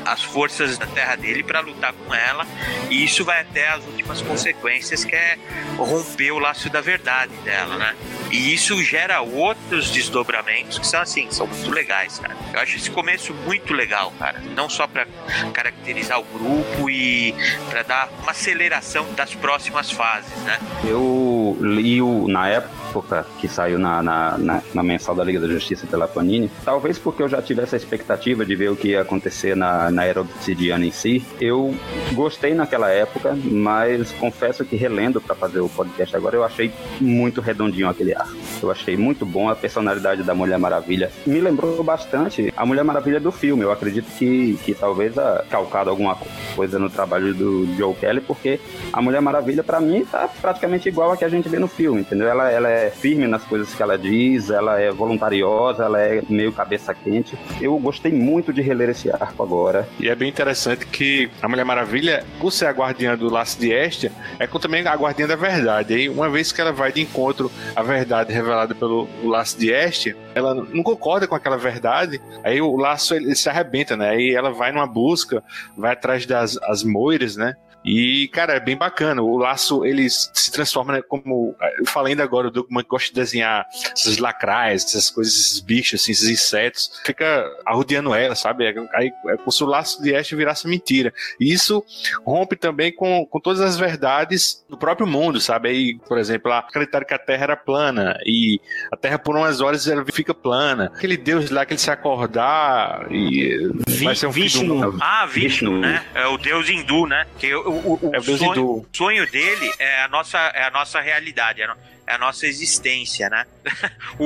as forças da terra dele para lutar com ela, e isso vai até as últimas consequências, que é romper o laço da verdade dela, né? E isso gera outros desdobramentos que são assim, são muito legais, cara. Eu acho esse começo muito legal, cara. Não só para caracterizar o grupo e para dar uma aceleração das próximas fases, né? Eu li o, na época que saiu na, na, na, na mensal da Liga da Justiça pela Panini, talvez porque eu já tive essa expectativa de ver o que ia acontecer na, na era obsidiana em si, eu gostei naquela época, mas confesso que relendo para fazer o podcast agora, eu achei muito redondinho aquele ar. Eu achei muito bom a personalidade da Mulher Maravilha. Me lembrou bastante a Mulher Maravilha do filme. Eu acredito que, que talvez a calcado alguma coisa no trabalho do Joe Kelly, porque a Mulher Maravilha, para mim, tá praticamente igual a que a gente vê no filme, entendeu? Ela, ela é firme nas coisas que ela diz, ela é voluntariosa, ela é meio cabeça quente. Eu gostei muito de reler esse arco agora. E é bem interessante que a Mulher Maravilha, por ser a guardiã do laço de Estia, é também a guardiã da verdade. E uma vez que ela vai de encontro à verdade revelada pelo laço de Estia, ela não concorda com aquela verdade, aí o laço ele se arrebenta, né? Aí ela vai numa busca, vai atrás das as moiras, né? E, cara, é bem bacana. O laço, ele se transforma, né, como. Eu falei ainda agora, o documento gosta de desenhar essas lacraias, essas coisas, esses bichos, assim, esses insetos. Fica arrodeando ela, sabe? Aí é como se o laço de Ash virasse mentira. E isso rompe também com, com todas as verdades do próprio mundo, sabe? Aí, por exemplo, lá acreditaram que a Terra era plana e a Terra por umas horas ela fica plana. Aquele Deus lá que ele se acordar e Vi, vai ser um Vishnu. Ah, Vishnu, Vishnu, né? É o Deus hindu, né? Que o, o, o, é o sonho, sonho, dele é a nossa, é a nossa realidade, é a nossa existência, né? <laughs> o,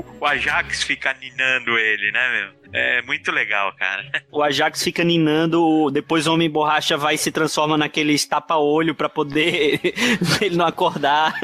o, o Ajax fica ninando ele, né, meu? É muito legal, cara. <laughs> O Ajax fica ninando, depois o Homem Borracha vai e se transforma naquele tapa-olho para poder <laughs> ele não acordar.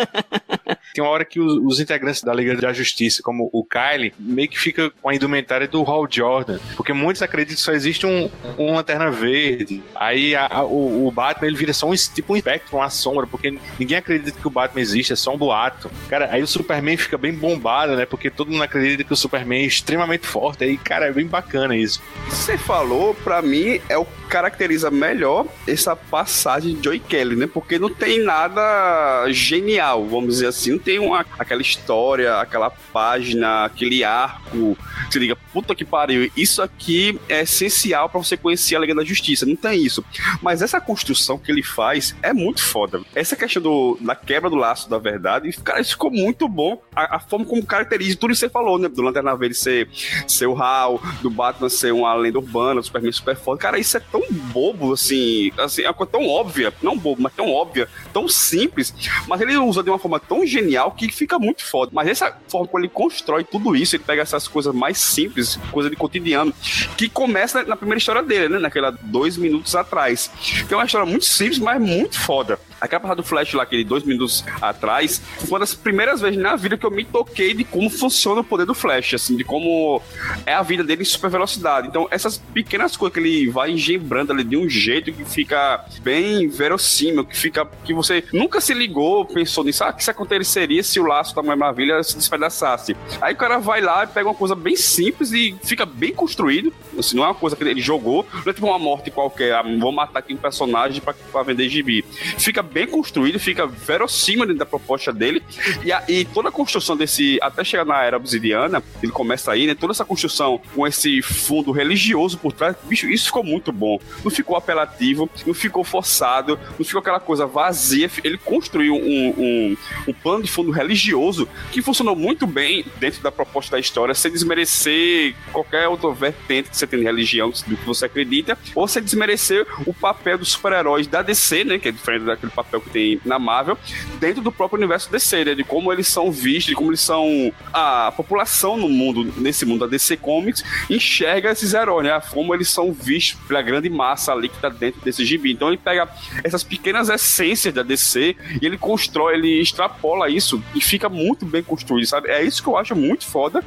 Tem uma hora que os, os, integrantes da Liga da Justiça, como o Kyle, meio que fica com a indumentária do Hal Jordan, porque muitos acreditam que só existe um, um lanterna verde. Aí a, a, o, o, Batman ele vira só um tipo um espectro, uma sombra, porque ninguém acredita que o Batman existe, é só um boato. Cara, aí o Superman fica bem bombado, né? Porque todo mundo acredita que o Superman é extremamente forte. Aí, cara, é bem bacana isso. Você falou, para mim, é o caracteriza melhor essa passagem de Joey Kelly, né? Porque não tem nada genial, vamos dizer assim. Não tem uma, aquela história, aquela página, aquele arco. Você liga, puta que pariu. Isso aqui é essencial para você conhecer a Liga da Justiça. Não tem isso. Mas essa construção que ele faz é muito foda. Essa questão do, da quebra do laço da verdade, cara, isso ficou muito bom. A, a forma como caracteriza tudo isso que você falou, né? Do Lanterna Verde ser, ser o Hal, do Batman ser uma lenda urbana, do Superman super foda. Cara, isso é tão bobo, assim, assim, é uma coisa tão óbvia, não bobo, mas tão óbvia, tão simples, mas ele usa de uma forma tão genial que fica muito foda. Mas essa forma como ele constrói tudo isso, ele pega essas coisas mais simples, coisa de cotidiano, que começa na primeira história dele, né? Naquela dois minutos atrás. Que é uma história muito simples, mas muito foda. Aquela parte do Flash lá, aquele dois minutos atrás, foi uma das primeiras vezes na vida que eu me toquei de como funciona o poder do Flash, assim, de como é a vida dele em super velocidade. Então, essas pequenas coisas que ele vai engembrando ali de um jeito que fica bem verossímil, que fica. que você nunca se ligou, pensou nisso, ah, o que isso aconteceria se o laço da Maravilha se despedaçasse. Aí o cara vai lá e pega uma coisa bem simples e fica bem construído. Assim, não é uma coisa que ele jogou, não é tipo uma morte qualquer, ah, vou matar aqui um personagem pra, pra vender gibi. Fica bem construído, fica verossímil dentro da proposta dele. E, a, e toda a construção desse, até chegar na era obsidiana, ele começa aí, né? Toda essa construção com esse fundo religioso por trás, bicho, isso ficou muito bom. Não ficou apelativo, não ficou forçado, não ficou aquela coisa vazia. Ele construiu um, um, um plano de fundo religioso que funcionou muito bem dentro da proposta da história, sem desmerecer qualquer outra vertente que você tem de religião, do que você acredita, ou você desmerecer o papel dos super-heróis da DC, né, que é diferente daquele papel que tem na Marvel, dentro do próprio universo DC, né, de como eles são vistos, de como eles são a população no mundo, nesse mundo da DC Comics, enxerga esses heróis, né, como eles são vistos pela grande massa ali que tá dentro desse gibi. Então ele pega essas pequenas essências da DC e ele constrói, ele extrapola isso e fica muito bem construído, sabe? É isso que eu acho muito foda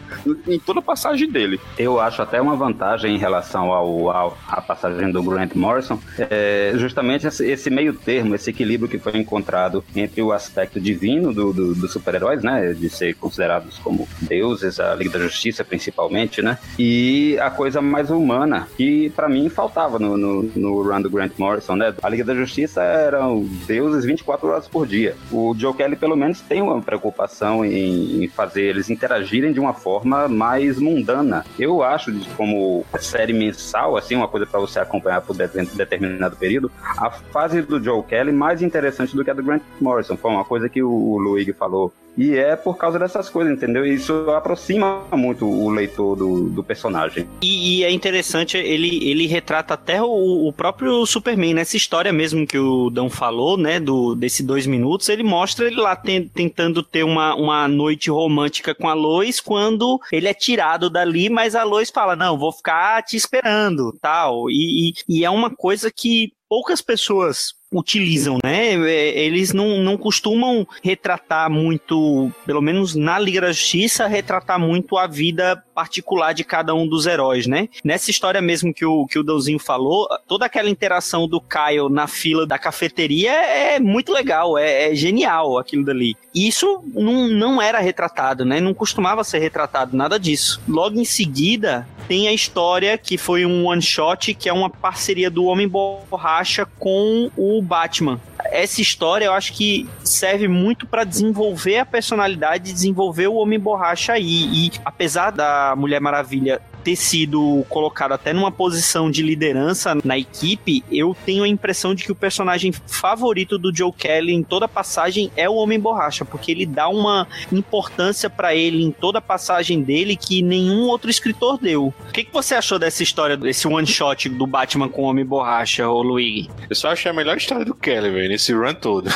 em toda a passagem dele. Eu acho até uma vantagem em relação ao, ao à passagem do Grant Morrison, é justamente esse, esse, meio termo, esse equilíbrio que foi encontrado entre o aspecto divino dos do, do super-heróis, né, de ser considerados como deuses, a Liga da Justiça principalmente, né, e a coisa mais humana que para mim faltava no, no, no run do Grant Morrison, né? A Liga da Justiça eram deuses 24 horas por dia. O Joe Kelly pelo menos tem uma preocupação em, fazer eles interagirem de uma forma mais mundana. Eu acho, como série mensal, assim, uma coisa para você acompanhar por determinado período, a fase do Joe Kelly mais interessante do que a do Grant Morrison. Foi uma coisa que o Luigi falou e é por causa dessas coisas, entendeu? Isso aproxima muito o leitor do, do personagem. E, e, é interessante, ele, ele retrata até o, o, próprio Superman, nessa história mesmo que o Dão falou, né? Do, desse dois minutos, ele mostra ele lá tentando ter uma, uma noite romântica com a Lois quando ele é tirado dali, mas a Lois fala: Não, vou ficar te esperando, tal. E, e, e é uma coisa que poucas pessoas utilizam, né? É, eles não, não costumam retratar muito, pelo menos na Liga da Justiça, retratar muito a vida particular de cada um dos heróis, né? Nessa história mesmo que o, que o Dãozinho falou, toda aquela interação do Kyle na fila da cafeteria é muito legal, é, é genial aquilo dali. E isso não, não era retratado, né? Não costumava ser retratado, nada disso. Logo em seguida, tem a história que foi um one shot, que é uma parceria do Homem Borracha com o Batman. Essa história eu acho que serve muito para desenvolver a personalidade, desenvolver o Homem Borracha aí. E apesar da Mulher Maravilha ter sido colocado até numa posição de liderança na equipe, eu tenho a impressão de que o personagem favorito do Joe Kelly em toda a passagem é o Homem Borracha, porque ele dá uma importância para ele em toda a passagem dele que nenhum outro escritor deu. O que, que você achou dessa história, desse one shot do Batman com o Homem Borracha, ô Luigi? Eu só achei a melhor história do Kelly, velho, nesse run todo.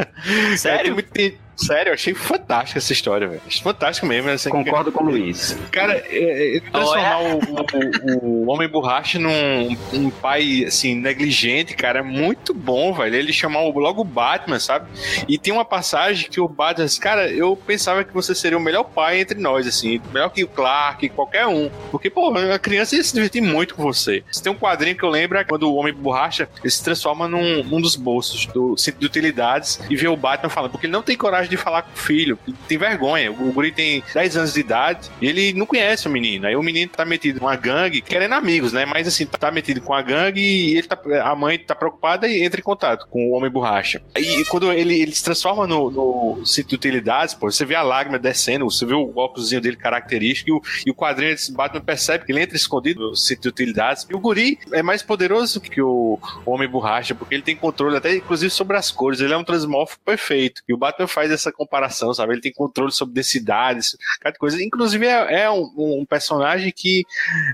<laughs> Sério? É, Sério, eu achei fantástica essa história, velho. Fantástico mesmo. Assim, Concordo que... com o Luiz. Cara, é, é, transformar oh, é? o, o, o, Homem Borracha num um pai, assim, negligente, cara, é muito bom, velho. Ele chamar logo o Batman, sabe? E tem uma passagem que o Batman diz, cara, eu pensava que você seria o melhor pai entre nós, assim, melhor que o Clark, qualquer um. Porque, pô, a criança ia se divertir muito com você. Você tem um quadrinho que eu lembro é quando o Homem Borracha ele se transforma num, num dos bolsos do centro de utilidades e vê o Batman falando, porque ele não tem coragem coragem de falar com o filho, tem vergonha. O guri tem 10 anos de idade e ele não conhece o menino. Aí o menino tá metido com uma gangue, querendo amigos, né? Mas assim, tá metido com a gangue e ele tá, a mãe tá preocupada e entra em contato com o homem borracha. E quando ele, ele se transforma no, no de utilidades, pô, você vê a lágrima descendo, você vê o óculos dele característico e o, e o quadrinho desse Batman percebe que ele entra escondido no sítio de utilidades. E o guri é mais poderoso que o, o homem borracha, porque ele tem controle até inclusive sobre as cores. Ele é um transmorfo perfeito. E o Batman faz essa comparação, sabe? Ele tem controle sobre densidades, cada coisa. Inclusive, é, é um, um, personagem que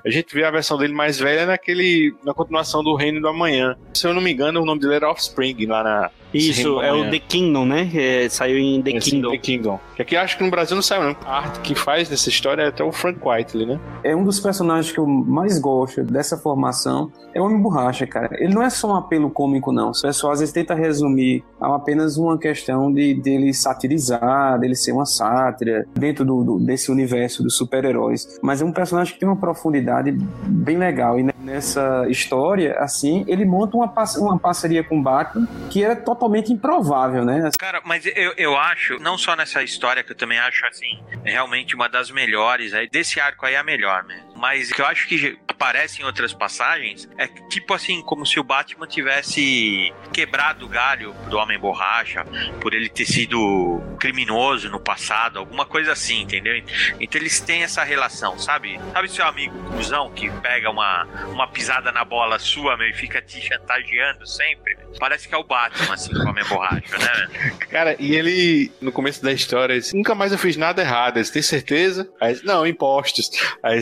a gente vê a versão dele mais velha naquele, na continuação do Reino do Amanhã. Se eu não me engano, o nome dele era Offspring, lá na, isso, é o The Kingdom, né? É, saiu em The Kingdom. The Kingdom. Que aqui acho que no Brasil não saiu, não. A arte que faz dessa história é até o Frank Whiteley, né? É um dos personagens que eu mais gosto dessa formação. É o Homem Borracha, cara. Ele não é só um apelo cômico, não. O pessoal às vezes tenta resumir a apenas uma questão de dele satirizar, dele ser uma sátira dentro do, do desse universo dos super-heróis. Mas é um personagem que tem uma profundidade bem legal. E nessa história, assim, ele monta uma, uma parceria com o Batman que era totalmente totalmente improvável, né? Cara, mas eu, eu acho, não só nessa história, que eu também acho, assim, realmente uma das melhores, aí, desse arco aí é a melhor mesmo. Mas que eu acho que aparece em outras passagens é tipo assim, como se o Batman tivesse quebrado o galho do Homem Borracha, por ele ter sido criminoso no passado, alguma coisa assim, entendeu? Então eles têm essa relação, sabe? Sabe seu amigo cuzão que pega uma, uma pisada na bola sua, meu, e fica te chantageando sempre? Parece que é o Batman, assim, com a minha borracha, né? Cara, e ele, no começo da história, nunca mais eu fiz nada errado. Você tem certeza? Aí, não, impostos. Aí,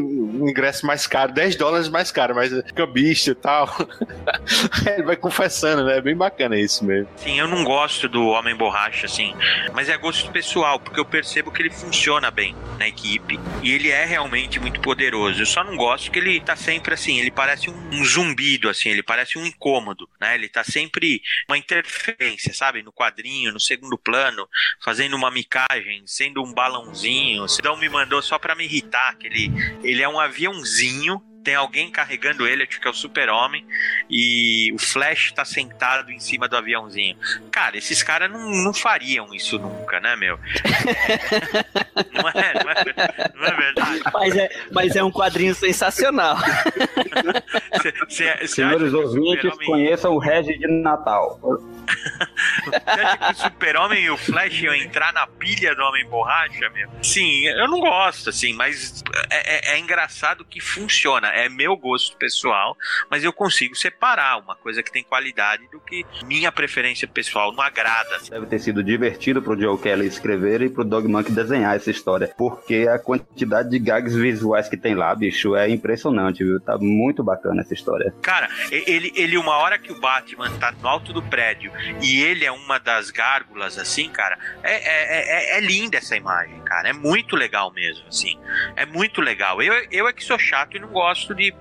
um ingresso mais caro, 10 dólares mais caro, mas cambista e tal. <laughs> Ele vai confessando, né? É bem bacana isso mesmo. Sim, eu não gosto do Homem Borracha, assim, mas é gosto pessoal, porque eu percebo que ele funciona bem na equipe e ele é realmente muito poderoso. Eu só não gosto que ele tá sempre assim, ele parece um zumbido, assim, ele parece um incômodo, né? Ele tá sempre uma interferência, sabe? No quadrinho, no segundo plano, fazendo uma micagem, sendo um balãozinho. O Sidão me mandou só pra me irritar, que ele, ele é um aviãozinho tem alguém carregando ele, acho que é o super-homem, e o Flash tá sentado em cima do aviãozinho. Cara, esses caras não, não fariam isso nunca, né, meu? <laughs> não, é, não, é, não é verdade. Mas é, mas é um quadrinho sensacional. <laughs> Cê, cê, cê Senhores ouvintes, conheçam o Regis de Natal. <laughs> Você acha que o Super-Homem e o Flash iam entrar na pilha do Homem Borracha, meu? Sim, eu não gosto, assim, mas é, é, é, engraçado que funciona. É meu gosto pessoal, mas eu consigo separar uma coisa que tem qualidade do que minha preferência pessoal não agrada. Deve ter sido divertido pro Joe Kelly escrever e pro Dog Monk desenhar essa história, porque a quantidade de gags visuais que tem lá, bicho, é impressionante, viu? Tá muito bacana essa história. Cara, ele, ele uma hora que o Batman tá no alto do prédio e ele é uma das gárgulas, assim, cara, é, é, é, é, linda essa imagem, cara. É muito legal mesmo, assim. É muito legal. Eu, eu é que sou chato e não gosto de,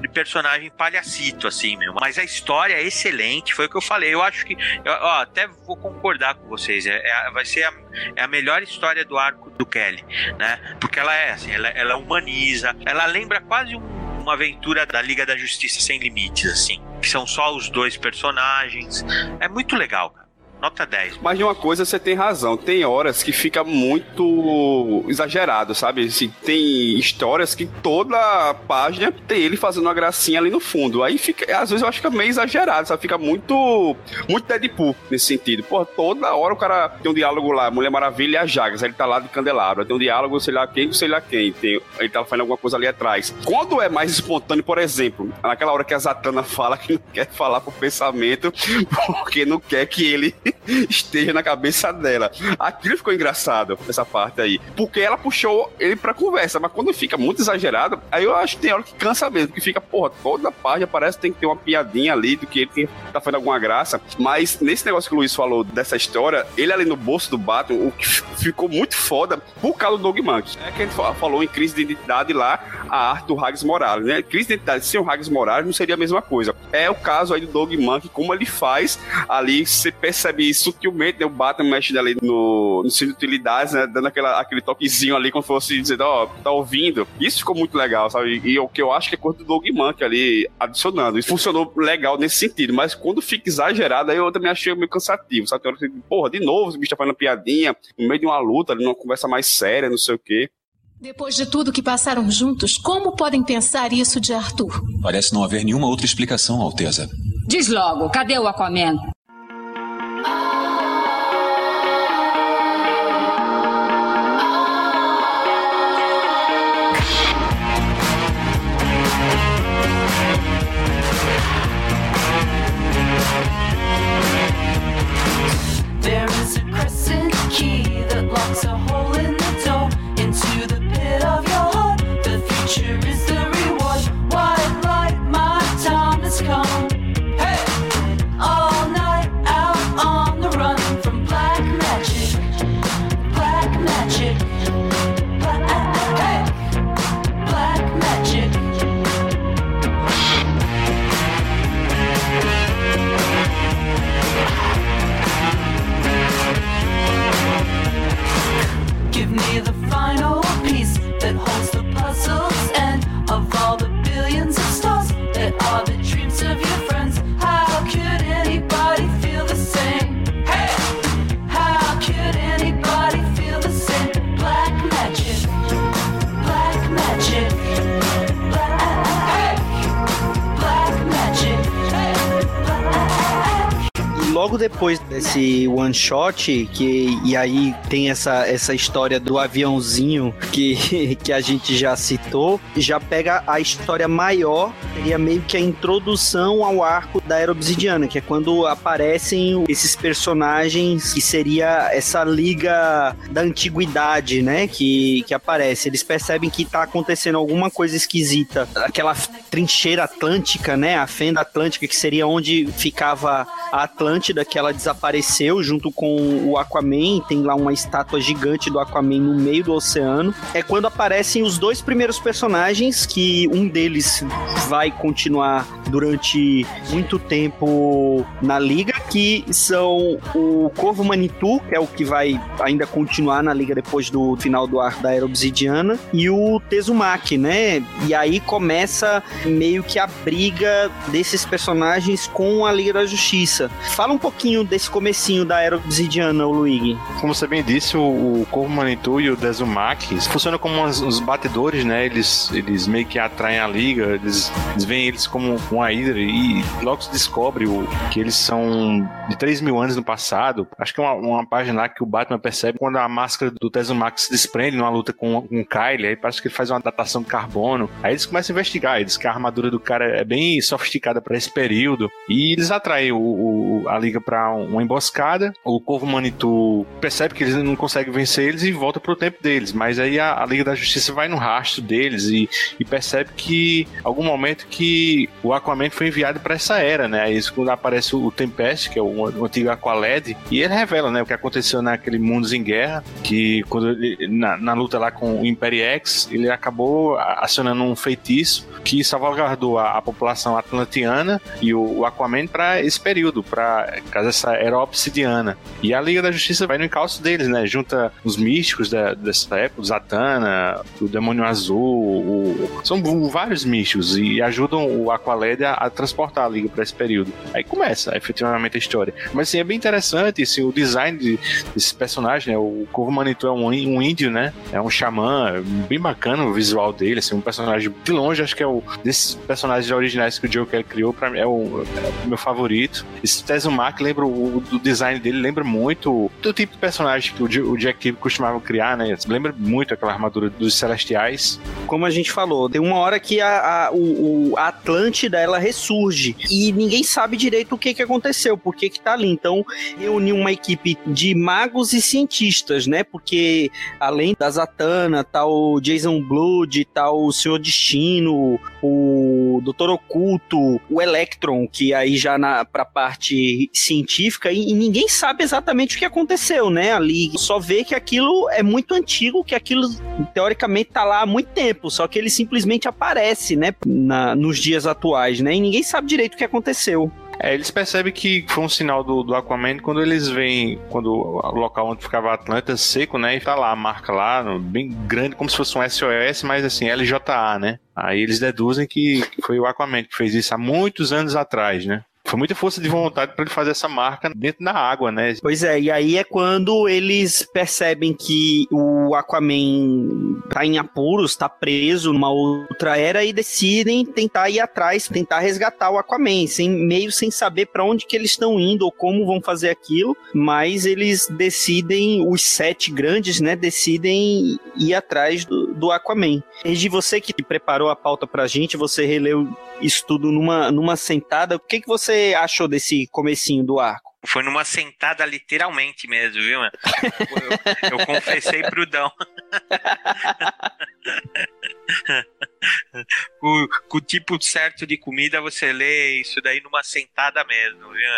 de personagem palhacito, assim, meu. Mas a história é excelente, foi o que eu falei. Eu acho que. Eu, ó, até vou concordar com vocês. É, é, vai ser a, é a melhor história do arco do Kelly, né? Porque ela é assim, ela, ela humaniza, ela lembra quase um uma aventura da Liga da Justiça Sem Limites, assim. Que são só os dois personagens. É muito legal, cara. Nota 10. Mas de uma coisa você tem razão. Tem horas que fica muito exagerado, sabe? Assim, tem histórias que toda página tem ele fazendo uma gracinha ali no fundo. Aí fica, às vezes eu acho que é meio exagerado, sabe? Fica muito, muito Deadpool nesse sentido. Pô, toda hora o cara tem um diálogo lá, Mulher Maravilha e a Jagas. Ele tá lá de candelabro. Tem um diálogo, sei lá quem, sei lá quem. Tem, ele tá fazendo alguma coisa ali atrás. Quando é mais espontâneo, por exemplo, naquela hora que a Zatanna fala que não quer falar pro pensamento <laughs> porque não quer que ele <laughs> esteja na cabeça dela. Aquilo ficou engraçado, essa parte aí. Porque ela puxou ele pra conversa, mas quando fica muito exagerado, aí eu acho que tem hora que cansa mesmo, que fica, porra, toda página parece que tem que ter uma piadinha ali do que ele tá fazendo alguma graça. Mas nesse negócio que o Luiz falou dessa história, ele ali no bolso do Batman, o que ficou muito foda por causa do Dog Monk. É que a gente falou em crise de identidade lá, a arte do Hags Morales, né? Crise de identidade sem o Hags Morales não seria a mesma coisa. É o caso aí do Dog Monk, como ele faz ali, você percebe sutilmente, né, o Batman mexendo ali no, no cinto de utilidades, né, dando aquela, aquele toquezinho ali, como se fosse dizendo, ó, oh, tá ouvindo. Isso ficou muito legal, sabe? E o que eu acho que é coisa do Dog Monk ali adicionando. Isso funcionou legal nesse sentido, mas quando fica exagerado, aí eu também achei meio cansativo, sabe? Tem hora que, porra, de novo, o bicho tá fazendo piadinha, no meio de uma luta, ali, numa conversa mais séria, não sei o quê. Depois de tudo que passaram juntos, como podem pensar isso de Arthur? Parece não haver nenhuma outra explicação, Alteza. Diz logo, cadê o Aquaman? Logo watch it. Depois desse one shot, que e aí tem essa, essa história do aviãozinho que, <laughs> que a gente já citou, já pega a história maior, seria meio que a introdução ao arco da Era Obsidiana, que é quando aparecem esses personagens que seria essa liga da antiguidade, né? Que, que aparece. Eles percebem que tá acontecendo alguma coisa esquisita. Aquela trincheira atlântica, né? A fenda atlântica, que seria onde ficava a Atlântida, que ela desapareceu junto com o Aquaman. Tem lá uma estátua gigante do Aquaman no meio do oceano. É quando aparecem os dois primeiros personagens, que um deles vai continuar durante muito tempo na liga, que são o Corvo Manitou, que é o que vai ainda continuar na liga depois do final do arco da Era Obsidiana, e o Tezumaki, né? E aí começa meio que a briga desses personagens com a Liga da Justiça. Fala um pouquinho desse comecinho da Era Obsidiana, o Luigi. Como você bem disse, o, Corvo Manitou e o Tezumaki funcionam como uns, batedores, né? Eles, eles meio que atraem a Liga, eles, eles veem eles como uma Hydra e logo se descobre que eles são de 3 mil anos no passado. Acho que é uma, uma página lá que o Batman percebe quando a máscara do Tezumaki se desprende numa luta com, com o Kyle, aí parece que ele faz uma datação de carbono. Aí eles começam a investigar, eles que a armadura do cara é bem sofisticada para esse período e eles atraem o, o a liga para uma emboscada. O Corvo Manitou percebe que eles não conseguem vencer eles e volta pro tempo deles, mas aí a, a Liga da Justiça vai no rastro deles e, e percebe que algum momento que o Aquaman foi enviado para essa era, né? Aí quando aparece o Tempest, que é o, o antigo Aqualed, e ele revela, né, o que aconteceu naquele Mundos em Guerra, que quando ele, na, na luta lá com o Imperiex, ele acabou acionando um feitiço que salvaguardou a, a população atlantiana e o, o Aquaman para esse período, para caso essa era obsidiana. E a Liga da Justiça vai no encalço deles, né? Junta os místicos da, dessa época, o Zatanna, o Demônio Azul, o, são vários místicos e ajudam o Aqualed a, a transportar a Liga para esse período. Aí começa efetivamente história. Mas assim, é bem interessante assim, o design de, desse personagem, né? O Corvo Manitou é um, um índio, né? É um xamã, bem bacana o visual dele, assim, um personagem de longe, acho que é o desses personagens originais que o Joe Kelly criou, para mim é o, é o, meu favorito. Esse Tezumaki lembra o, o, design dele lembra muito do tipo de personagem que o, o Jack Kirby costumava criar, né? Lembra muito aquela armadura dos Celestiais. Como a gente falou, tem uma hora que a, a, o, a Atlântida ela ressurge e ninguém sabe direito o que, que aconteceu, por que, que tá ali. Então, reuniu uma equipe de magos e cientistas, né? Porque além da Zatanna, tá o Jason Blood, tá o Senhor Destino, o Doutor Oculto, o Electron, que aí já na pra parte científica, e, e, ninguém sabe exatamente o que aconteceu, né? Ali só vê que aquilo é muito antigo, que aquilo teoricamente tá lá há muito tempo, só que ele simplesmente aparece, né? Na, nos dias atuais, né? E ninguém sabe direito o que aconteceu. É, eles percebem que foi um sinal do, do Aquaman quando eles veem quando o local onde ficava Atlanta seco, né? E tá lá a marca lá, bem grande, como se fosse um SOS, mas assim, LJA, né? Aí eles deduzem que foi o Aquaman que fez isso há muitos anos atrás, né? Foi muita força de vontade para ele fazer essa marca dentro da água, né? Pois é, e aí é quando eles percebem que o Aquaman tá em apuros, tá preso numa outra era e decidem tentar ir atrás, tentar resgatar o Aquaman, sem meio sem saber para onde que eles estão indo ou como vão fazer aquilo, mas eles decidem, os sete grandes, né, decidem ir atrás do, do Aquaman. De você que preparou a pauta pra gente, você releu isso tudo numa, numa sentada, o que, que você achou desse comecinho do arco? Foi numa sentada literalmente mesmo, viu? Eu, eu confessei pro Dão. <laughs> com, com, o tipo certo de comida, você lê isso daí numa sentada mesmo, viu?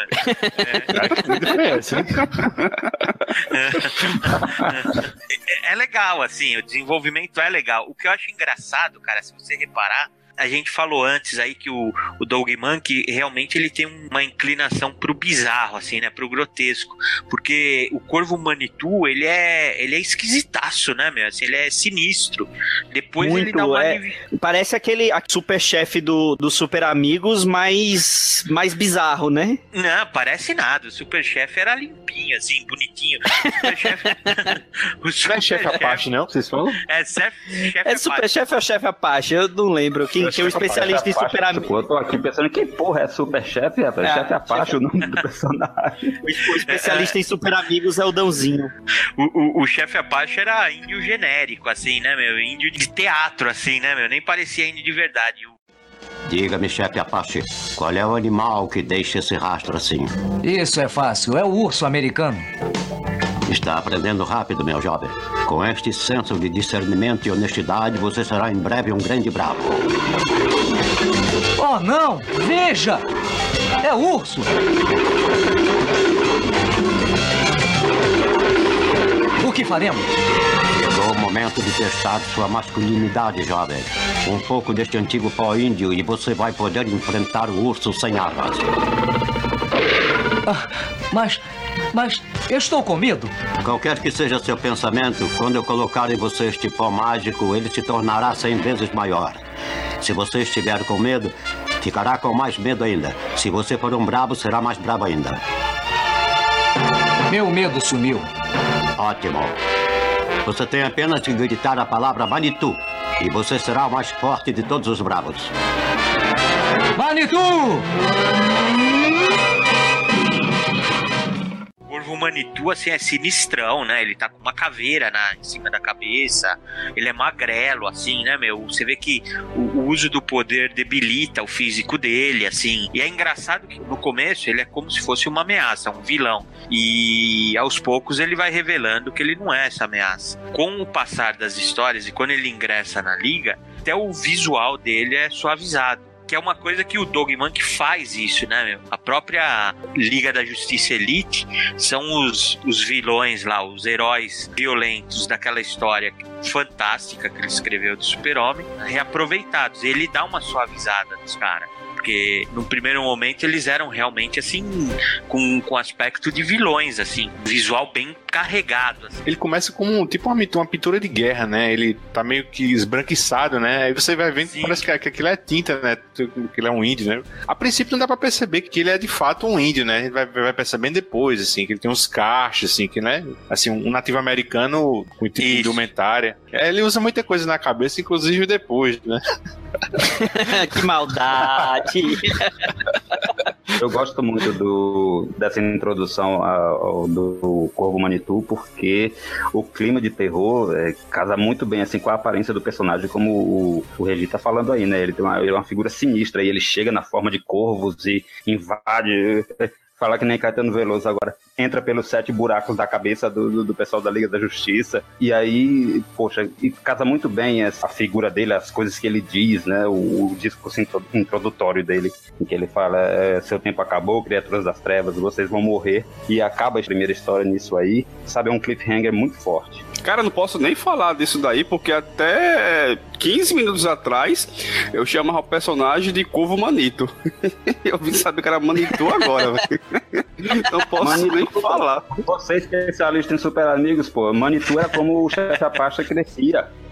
É, é legal, assim, o desenvolvimento é legal. O que eu acho engraçado, cara, se você reparar, a gente falou antes aí que o, o Doug Monkey realmente ele tem uma inclinação pro bizarro, assim, né? Pro grotesco. Porque o Corvo Manitou, ele é, ele é esquisitaço, né, meu? Assim, ele é sinistro. Depois Muito, ele dá uma... É, parece aquele super chefe do, do Super Amigos, mais, mais bizarro, né? Não, parece nada. O super chefe era limpinho, assim, bonitinho. O super chefe... <laughs> o super não é chefe Apache, não? Vocês falam? É, chefe É super chefe ou chefe Apache? Eu não lembro. Quem tem, tem um especialista em super amigos. Eu tô aqui pensando, que porra é Super Chefe, rapaz? É, Chefe Apache, o nome do personagem. <laughs> O especialista em super amigos é o Dãozinho. O, o, o chefe Apache era índio genérico, assim, né, meu? Índio de teatro, assim, né, meu? Nem parecia índio de verdade. Diga-me, chefe Apache, qual é o animal que deixa esse rastro assim? Isso é fácil, é o urso americano. Está aprendendo rápido, meu jovem. Com este senso de discernimento e honestidade, você será em breve um grande bravo. Oh, não! Veja! É urso! O que faremos? Chegou o momento de testar sua masculinidade, jovem. Um pouco deste antigo pó índio e você vai poder enfrentar o urso sem armas. Ah, mas. Mas eu estou com medo. Qualquer que seja seu pensamento, quando eu colocar em você este pó mágico, ele se tornará cem vezes maior. Se você estiver com medo, ficará com mais medo ainda. Se você for um brabo, será mais brabo ainda. Meu medo sumiu. Ótimo. Você tem apenas que gritar a palavra Manitou e você será o mais forte de todos os bravos. Manitou! O Manitou, assim, é sinistrão, né? Ele tá com uma caveira na, em cima da cabeça. Ele é magrelo, assim, né, meu? Você vê que o, o uso do poder debilita o físico dele, assim. E é engraçado que no começo ele é como se fosse uma ameaça, um vilão. E aos poucos ele vai revelando que ele não é essa ameaça. Com o passar das histórias e quando ele ingressa na liga, até o visual dele é suavizado que é uma coisa que o Dogman que faz isso, né, meu? A própria Liga da Justiça Elite são os, os vilões lá, os heróis violentos daquela história fantástica que ele escreveu do Super-Homem, reaproveitados. Ele dá uma suavizada nos caras. Porque no primeiro momento eles eram realmente assim, com, com aspecto de vilões, assim, visual bem carregado. Assim. Ele começa como tipo uma, uma pintura de guerra, né? Ele tá meio que esbranquiçado, né? Aí você vai vendo que parece que, que aquilo é tinta, né? Que ele é um índio, né? A princípio não dá pra perceber que ele é de fato um índio, né? A gente vai, vai percebendo depois, assim, que ele tem uns cachos, assim, que, né? Assim, um nativo americano com tipo de indumentária. É, ele usa muita coisa na cabeça, inclusive depois, né? <laughs> que maldade! <laughs> Eu gosto muito do, dessa introdução ao, do Corvo Manitou, porque o clima de terror é, casa muito bem assim com a aparência do personagem, como o, o Regi tá falando aí, né? Ele, tem uma, ele é uma figura sinistra e ele chega na forma de corvos e invade. Falar que nem Caetano Veloso agora. Entra pelos sete buracos da cabeça do, do, do, pessoal da Liga da Justiça. E aí, poxa, e casa muito bem essa figura dele, as coisas que ele diz, né? O, o discurso introdutório dele, em que ele fala: é, seu tempo acabou, criaturas das trevas, vocês vão morrer. E acaba a primeira história nisso aí. Sabe, é um cliffhanger muito forte. Cara, não posso nem falar disso daí, porque até 15 minutos atrás eu chamava o personagem de Corvo Manito. <laughs> eu vim saber que era Manito agora, velho. <laughs> Não posso Manitou, nem falar. Você é especialista em super amigos, pô. Manitou era como o chefe Apache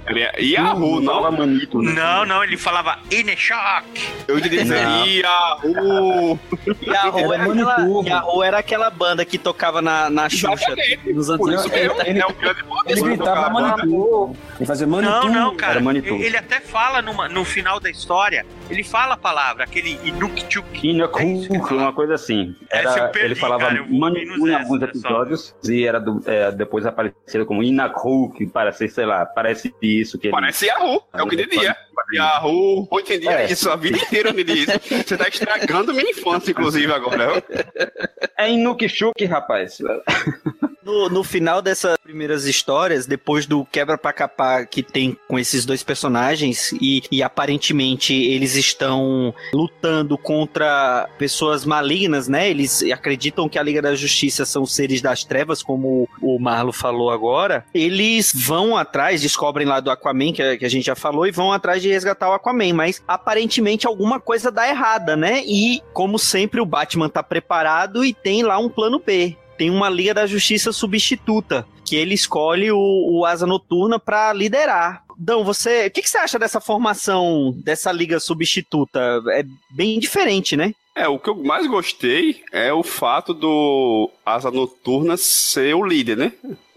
crescia. Yahoo, não? Manito, né? Não, não, ele falava Ineshock. Eu dizer Yahoo. Yahoo era, aquela, Yahoo era aquela banda que tocava na, na Xuxa nos anos 80. Ele, é o grande Ele gritava Manitou. Ele fazia Manitou. Não, não, cara. Era. Ele até fala numa, no final da história, ele fala a palavra, aquele Inukchuk. Inukchuk, uma coisa assim. Era, perdi, ele falava Manitou em alguns episódios e era do, é, depois apareceram como Inakuk, parece, sei lá, parece isso. Que ele- Parece Yahoo, é o que diria. Yahoo, eu entendi É. isso, a vida inteira eu entendi isso. Você tá estragando minha infância, inclusive, agora. É Inukchuk, rapaz. No, no final dessas primeiras histórias, depois do quebra pra capar que tem com esses dois personagens, e, e aparentemente eles estão lutando contra pessoas malignas, né? Eles acreditam que a Liga da Justiça são seres das trevas, como o Marlo falou agora. Eles vão atrás, descobrem lá do Aquaman, que a, que a gente já falou, e vão atrás de resgatar o Aquaman, mas aparentemente alguma coisa dá errada, né? E, como sempre, o Batman tá preparado e tem lá um plano B tem uma Liga da Justiça substituta, que ele escolhe o, o Asa Noturna para liderar. Dão, você, o que, que você acha dessa formação dessa liga substituta? É bem diferente, né? É, o que eu mais gostei é o fato do Asa Noturna ser o líder, né?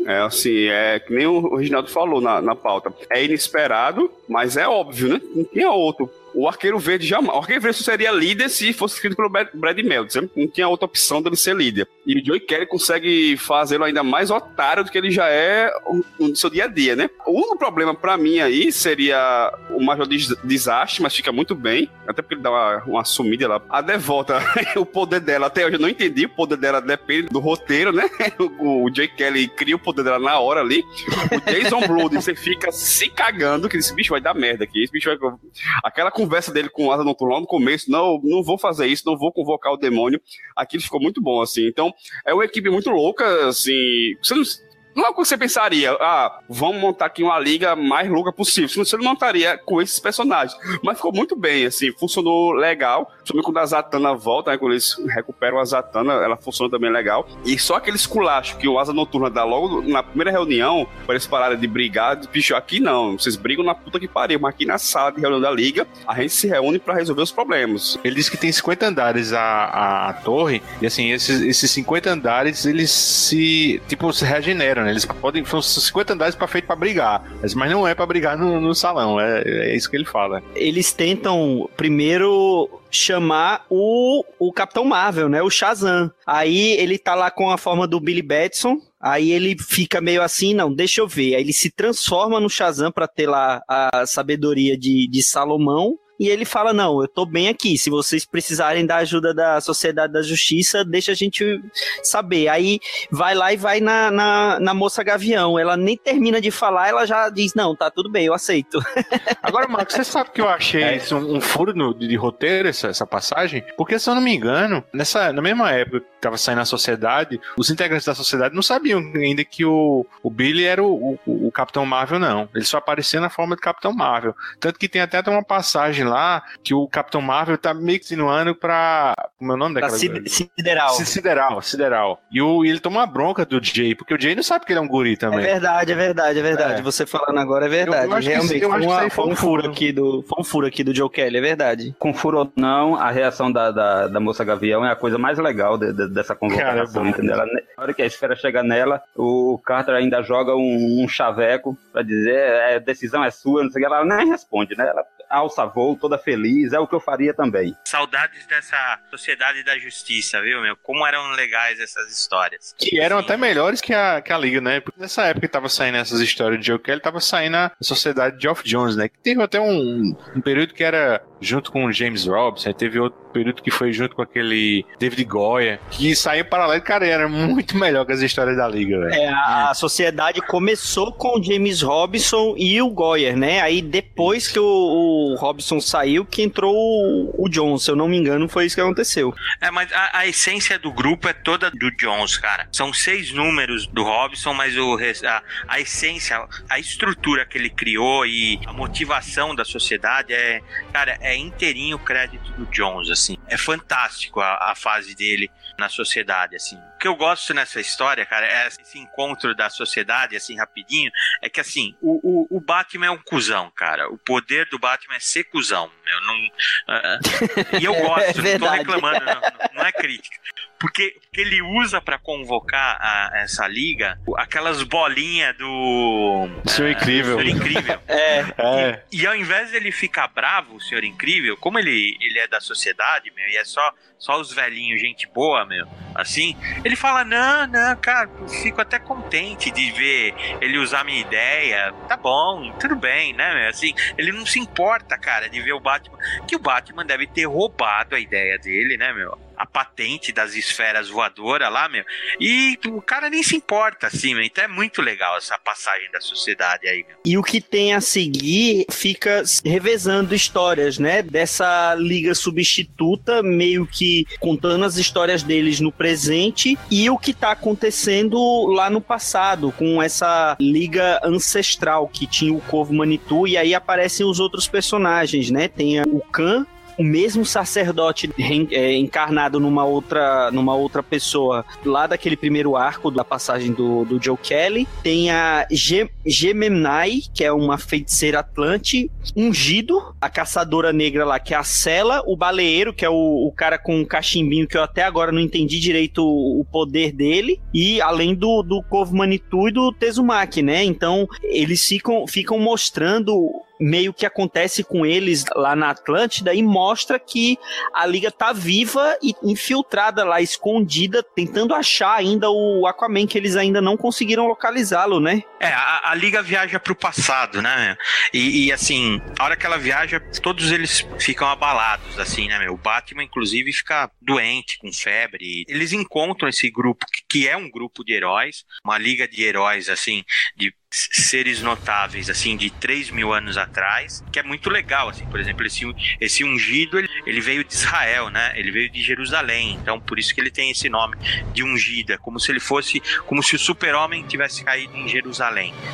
É assim, é que nem o Reginaldo falou na, na pauta. É inesperado, mas é óbvio, né? Não tinha outro o Arqueiro Verde jamais. O Arqueiro Verde seria líder se fosse escrito pelo Brad Meltzer. Não tinha outra opção dele ser líder. E o Joey Kelly consegue fazê-lo ainda mais otário do que ele já é no seu dia a dia, né? O único problema pra mim aí seria o Major Des- Desastre, mas fica muito bem. Até porque ele dá uma, uma sumida lá. A Devota, <laughs> o poder dela, até hoje eu não entendi. O poder dela depende do roteiro, né? <laughs> O, o Joey Kelly cria o poder dela na hora ali. O Jason Blood, você fica se cagando que esse bicho vai dar merda aqui. Esse bicho vai. Aquela conversa dele com o Asa Noturno no começo, não, não vou fazer isso, não vou convocar o demônio. Aquilo ficou muito bom, assim. Então, é uma equipe muito louca, assim. Você não. Não é o que você pensaria, ah, vamos montar aqui uma liga mais louca possível. Você não montaria com esses personagens. Mas ficou muito bem, assim, funcionou legal. Principalmente quando a Zatanna volta, né, quando eles recuperam a Zatanna, ela funciona também legal. E só aquele esculacho que o Asa Noturna dá logo na primeira reunião, para eles pararem de brigar, bicho, aqui não, vocês brigam na puta que pariu, mas aqui na sala de reunião da liga, a gente se reúne para resolver os problemas. Ele disse que tem 50 andares a, a, a torre, e assim, esses, esses 50 andares, eles se, tipo, se regeneram, né? Eles podem, são 50 andares para feito para brigar, mas não é para brigar no, no salão, é, é isso que ele fala. Eles tentam primeiro chamar o, o Capitão Marvel, né? O Shazam. Aí ele tá lá com a forma do Billy Batson. Aí ele fica meio assim, não, deixa eu ver. Aí ele se transforma no Shazam pra ter lá a sabedoria de, de Salomão. E ele fala: Não, eu tô bem aqui. Se vocês precisarem da ajuda da Sociedade da Justiça, deixa a gente saber. Aí vai lá e vai na, na, na moça Gavião. Ela nem termina de falar, ela já diz: Não, tá tudo bem, eu aceito. <laughs> Agora, Marcos, você sabe que eu achei isso um, um furo no- de, de roteiro, essa, essa passagem? Porque, se eu não me engano, nessa, na mesma época que tava saindo a sociedade, os integrantes da sociedade não sabiam ainda que o, o Billy era o, o, o Capitão Marvel, não. Ele só aparecia na forma de Capitão Marvel. Tanto que tem até uma passagem lá que o Capitão Marvel tá meio que insinuando pra. Como é o nome Pra daquela Sid- Sideral. Si- Sideral, Sideral. E, o, e ele toma uma bronca do Jay, porque o Jay não sabe que ele é um guri É também. verdade, é verdade, é verdade. É. Você falando agora é verdade. Eu- eu acho que Realmente, eu foi, acho que uma- foi um furo furo. aqui do, foi um furo aqui do Joe Kelly, é verdade. Com furo ou não, a reação da, da, da moça Gavião é a coisa mais legal de- de- dessa convocação, Cara, é entendeu? Ela- na hora que a esfera chega nela, o Carter ainda joga um, um chaveco pra dizer, é, a decisão é sua, não sei o que, ela nem responde, né? Ela alça voo, toda feliz, é o que eu faria também. Saudades dessa Sociedade da Justiça, viu, meu? Como eram legais essas histórias. Que eram até melhores que a, que a Liga, né? Porque nessa época que tava saindo essas histórias de Joe Kelly, tava saindo a Sociedade de Geoff Jones, né? Que teve até um, um período que era junto com o James Robson, aí teve outro período que foi junto com aquele David Goya, que saiu paralelo, cara, e era muito melhor que as histórias da Liga, velho. É, a, a sociedade começou com o James Robinson e o Goyer, né? Aí depois que o, o Robinson saiu, que entrou o, o John, se eu não me engano, foi isso que aconteceu. É, mas a, a essência do grupo é toda do Jones, cara. São seis números do Robson, mas o, a, a essência, a estrutura que ele criou e a motivação da sociedade é, cara, é inteirinho o crédito do Jones, assim. É fantástico a, a fase dele na sociedade, assim. O que eu gosto nessa história, cara, é esse encontro da sociedade, assim, rapidinho, é que, assim, o, o, o Batman é um cuzão, cara. O poder do Batman é ser cuzão. Eu não... ah. e eu <laughs> É gosto, não tô reclamando, não- não é crítica. Porque, porque ele usa pra convocar a- essa liga aquelas bolinhas do. Senhor Incrível. Senhor Incrível. <laughs> É. É. E ao invés dele ficar bravo, o Senhor Incrível, como ele, ele é da sociedade, meu, e é só, só os velhinhos, gente boa, meu, assim, ele fala: não, não, cara, eu fico até contente de ver ele usar minha ideia. Tá bom, tudo bem, né, meu? Assim, ele não se importa, cara, de ver o Batman. Que o Batman deve ter roubado a ideia dele, né, meu? A patente das esferas voadoras lá, meu. E o cara nem se importa, assim, meu. Então é muito legal essa passagem da sociedade aí, meu. E o que tem a seguir fica revezando histórias, né? Dessa liga substituta, meio que contando as histórias deles no presente e o que tá acontecendo lá no passado, com essa liga ancestral que tinha o Corvo Manitou, e aí aparecem os outros personagens, né? Tem o Khan. O mesmo sacerdote é, encarnado numa outra, numa outra pessoa lá daquele primeiro arco da passagem do, do Joe Kelly. Tem a Ge- Gememnai, que é uma feiticeira atlante, ungido, a caçadora negra lá, que é a Sela, o baleeiro, que é o, o cara com um cachimbinho, que eu até agora não entendi direito o, o poder dele, e além do, do Corvo e do Tezumaki, né? Então, eles ficam, ficam mostrando meio que acontece com eles lá na Atlântida e mostra que a Liga tá viva e infiltrada lá, escondida, tentando achar ainda o Aquaman, que eles ainda não conseguiram localizá-lo, né? É, a, a Liga viaja pro passado, né? E, e, assim, a hora que ela viaja, todos eles ficam abalados, assim, né, meu? O Batman, inclusive, fica doente, com febre. Eles encontram esse grupo, que é um grupo de heróis, uma liga de heróis, assim, de seres notáveis assim de 3 mil anos atrás que é muito legal assim por exemplo esse, esse ungido ele, ele, veio de Israel né ele veio de Jerusalém então por isso que ele tem esse nome de ungido é como se ele fosse como se o super homem tivesse caído em Jerusalém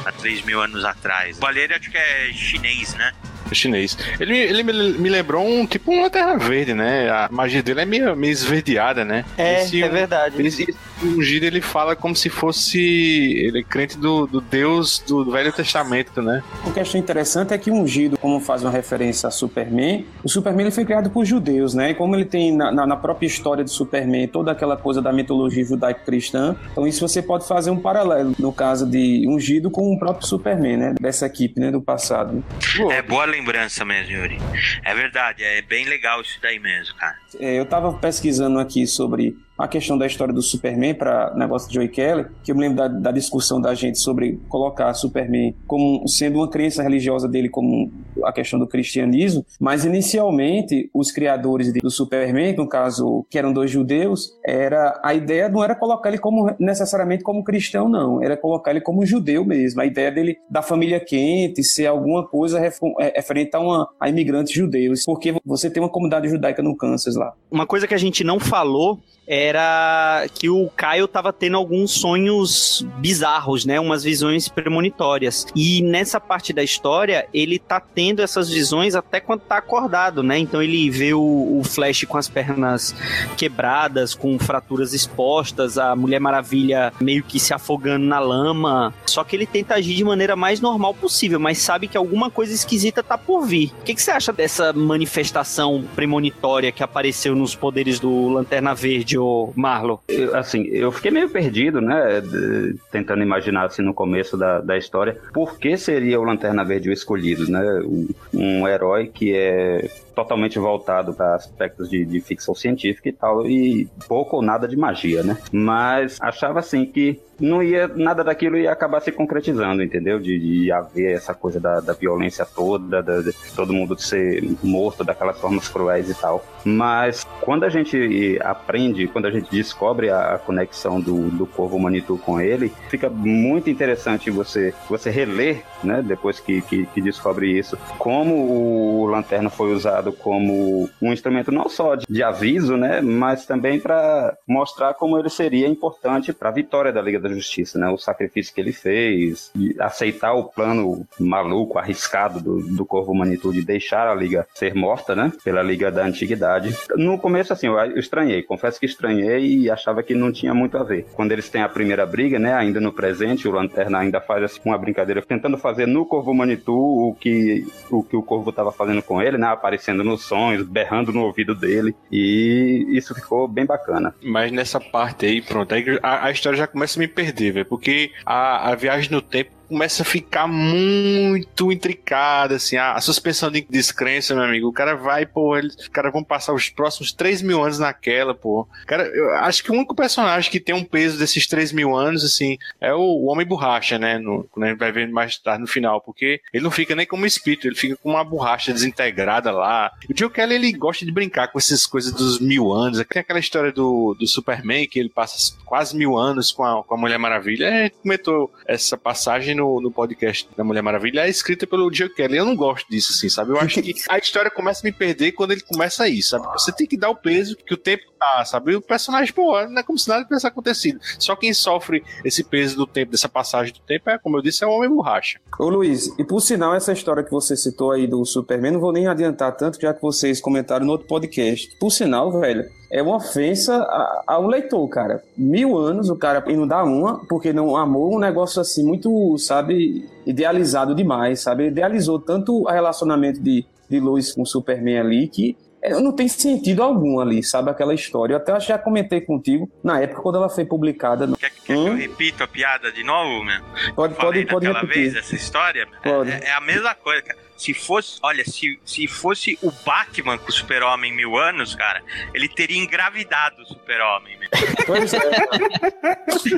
há 3 mil anos atrás. O baleiro acho que é chinês né chinês. Ele, ele me lembrou um tipo um lanterna verde, né? A magia dele é meio, meio esverdeada, né? É, esse, é verdade. Esse, o Giro ele fala como se fosse ele é crente do, do Deus do Velho Testamento, né? O que eu achei interessante é que o ungido, como faz uma referência a Superman, o Superman ele foi criado por judeus, né? E como ele tem na, na, na própria história do Superman toda aquela coisa da mitologia judaico-cristã, então isso você pode fazer um paralelo no caso de ungido com o próprio Superman, né? Dessa equipe, né? Do passado. É boa lembrança mesmo, Yuri. É verdade, é bem legal isso daí mesmo, cara. É, eu tava pesquisando aqui sobre a questão da história do Superman para negócio de Joey Kelly, que eu me lembro da, da, discussão da gente sobre colocar Superman como sendo uma crença religiosa dele como a questão do cristianismo, mas inicialmente os criadores do Superman, no caso que eram dois judeus, era a ideia não era colocar ele como necessariamente como cristão não, era colocar ele como judeu mesmo. A ideia dele da família quente ser alguma coisa é, referente a, uma, a imigrantes judeus, porque você tem uma comunidade judaica no Kansas lá. Uma coisa que a gente não falou era que o Caio tava tendo alguns sonhos bizarros, né? Umas visões premonitórias. E nessa parte da história, ele tá tendo essas visões até quando tá acordado, né? Então ele vê o, o Flash com as pernas quebradas, com fraturas expostas, a Mulher Maravilha meio que se afogando na lama. Só que ele tenta agir de maneira mais normal possível, mas sabe que alguma coisa esquisita tá por vir. O que, que você acha dessa manifestação premonitória que apareceu nos poderes do Lanterna Verde? Marlo? Eu, assim, eu fiquei meio perdido, né? De, tentando imaginar assim no começo da, da história, por que seria o Lanterna Verde o escolhido, né? Um, um herói que é totalmente voltado para aspectos de, de, ficção científica e tal, e pouco ou nada de magia, né? Mas achava assim que não ia nada daquilo ia acabar se concretizando, entendeu? De, de haver essa coisa da, da violência toda, da, de todo mundo ser morto daquelas formas cruéis e tal. Mas quando a gente aprende, quando a gente descobre a, conexão do, do Corvo Manitou com ele, fica muito interessante você, você reler, né? Depois que, que, que descobre isso, como o Lanterna foi usado usado como um instrumento não só de, de aviso, né, mas também para mostrar como ele seria importante para a vitória da Liga da Justiça, né, o sacrifício que ele fez, aceitar o plano maluco, arriscado do, do Corvo Manitou de deixar a Liga ser morta, né, pela Liga da Antiguidade. No começo, assim, eu estranhei, confesso que estranhei e achava que não tinha muito a ver. Quando eles têm a primeira briga, né, ainda no presente, o Lanterna ainda faz assim, uma brincadeira tentando fazer no Corvo Manitou o que o que o Corvo estava fazendo com ele, né, aparecendo aparecendo nos sonhos, berrando no ouvido dele. E isso ficou bem bacana. Mas nessa parte aí, pronto, aí a, a história já começa a me perder, velho. Porque a, a viagem no tempo começa a ficar muito intricada, assim, a, a, suspensão de descrença, meu amigo. O cara vai, pô, eles, os caras vão passar os próximos 3 mil anos naquela, pô. Cara, eu acho que o único personagem que tem um peso desses 3 mil anos, assim, é o, o Homem Borracha, né? No, quando a gente vai ver mais tarde no final, porque ele não fica nem como espírito, ele fica com uma borracha desintegrada lá. O Joe Kelly, ele gosta de brincar com essas coisas dos mil anos. Tem aquela história do, do Superman, que ele passa quase mil anos com a, com a Mulher Maravilha. A gente comentou essa passagem no, no podcast da Mulher Maravilha é escrita pelo Joe Kelly. Eu não gosto disso, assim, sabe? Eu acho que <laughs> a história começa a me perder quando ele começa aí, sabe? Você tem que dar o peso que o tempo tá, sabe? E o personagem, pô, não é como se nada tivesse acontecido. Só quem sofre esse peso do tempo, dessa passagem do tempo, é, como eu disse, é o Homem Borracha. Ô Luiz, e por sinal, essa história que você citou aí do Superman, não vou nem adiantar tanto, já que vocês comentaram no outro podcast. Por sinal, velho, é uma ofensa ao leitor, cara. Mil anos o cara não dá uma, porque não amou um negócio assim muito, sabe, idealizado demais, sabe? Idealizou tanto o relacionamento de, de Lois com o Superman ali que não tem sentido algum ali, sabe? Aquela história. Eu até já comentei contigo na época quando ela foi publicada. No... Quer, quer hum? que eu repita a piada de novo, meu? Pode, pode, pode repetir. vez essa história? Pode. É, é, a mesma coisa, cara. Se fosse, olha, se, se fosse o Batman com o Super-Homem mil anos, cara, ele teria engravidado o Super-Homem. né? Pois é.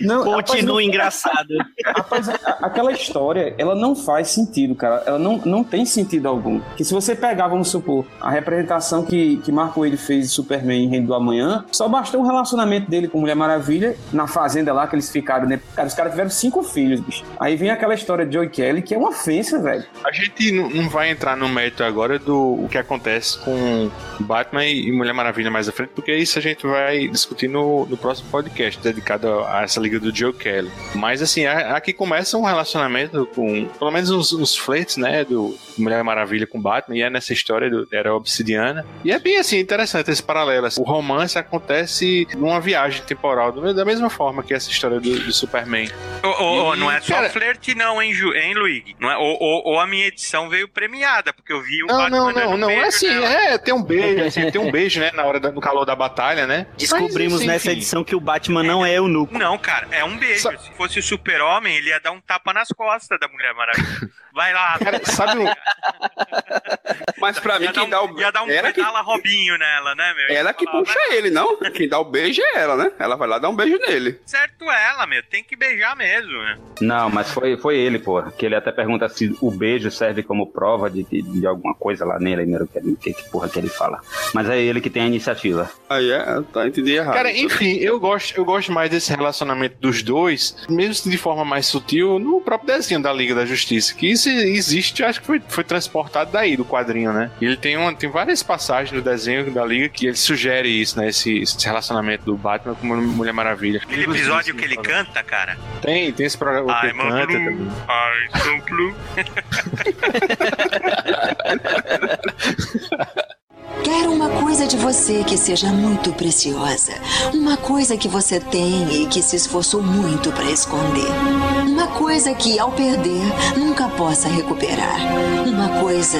Não, Continua rapaz, engraçado. Rapaz, aquela história, ela não faz sentido, cara. Ela não, não tem sentido algum. Que se você pegar, vamos supor, a representação que, que Marco ele fez de Superman em Reino do Amanhã, só bastou o relacionamento dele com Mulher Maravilha na fazenda lá que eles ficaram, né? Cara, os caras tiveram cinco filhos, bicho. Aí vem aquela história de Joey Kelly, que é uma ofensa, velho. A gente não não vai entrar no mérito agora do o que acontece com Batman e Mulher Maravilha mais à frente, porque isso a gente vai discutir no, no próximo podcast dedicado a essa liga do Joe Kelly. Mas assim, aqui começa um relacionamento com pelo menos uns, uns flertes, né, do Mulher Maravilha com Batman, e é nessa história do Era Obsidiana. E é bem assim, interessante esse paralelo. assim. O romance acontece numa viagem temporal, da mesma forma que essa história do, do Superman. Ô, E, não é só cara- flerte, não, hein, Ju, hein Luigi? Não é, ou, ou- ou a minha edição veio premiada, porque eu vi o Não, Batman não, não, um não. beijo É assim, é, tem um beijo, <laughs> assim, tem um beijo, né, na hora no calor da batalha, né? Descobrimos Mas, assim, nessa enfim. edição que o Batman não é eunuco. Não, cara, é um beijo. Se fosse o super-homem, ele ia dar um tapa nas costas da Mulher Maravilha. <laughs> Vai lá. Cara, sabe um- <laughs> Mas pra mim, ia quem dar dá um, o Ia dar um ela que- pedala Robinho nela, né, meu? Ela que puxa ele, não? Quem dá o beijo é ela, né? Ela vai lá dar um beijo nele. Certo ela, meu. Tem que beijar mesmo, né? Não, mas foi, foi ele, pô. Que ele até pergunta se o beijo serve como prova de, de, de alguma coisa lá nele, né? Que, que, que porra que ele fala. Mas é ele que tem a iniciativa. Aí é, tá, entendi errado. Cara, enfim, eu gosto, eu gosto mais desse relacionamento dos dois, mesmo de forma mais sutil, no próprio desenho da Liga da Justiça. Que isso existe, acho que foi, foi transportado daí, do quadrinho, né? E ele tem, uma, tem várias passagens no desenho da Liga que ele sugere isso, né? Esse, esse relacionamento do Batman com Mulher Maravilha. Aquele episódio que ele canta, cara. Tem, tem esse programa que I'm ele a canta blue, também. I'm so blue. Quero uma coisa de você que seja muito preciosa. Uma coisa que você tem e que se esforçou muito para esconder. Uma coisa que, ao perder, nunca possa recuperar. Uma coisa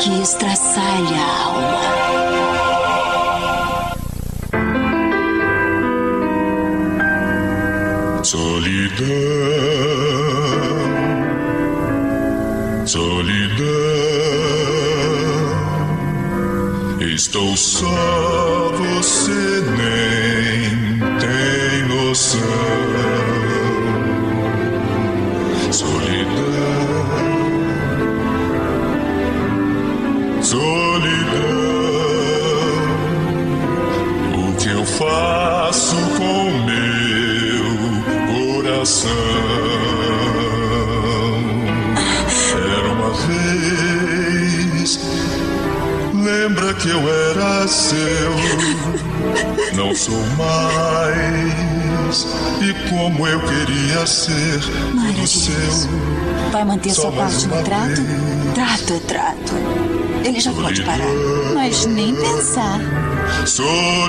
que estraçalha a alma. Solidão, solidão. Estou só, você nem tem noção. Solidão, solidão. O que eu faço com meu coração? Lembra que eu era seu? Não sou mais. E como eu queria ser tudo seu. Vai manter Só sua parte no trato? vez. Trato é trato. Ele já pode parar. Mas nem pensar. Solidão.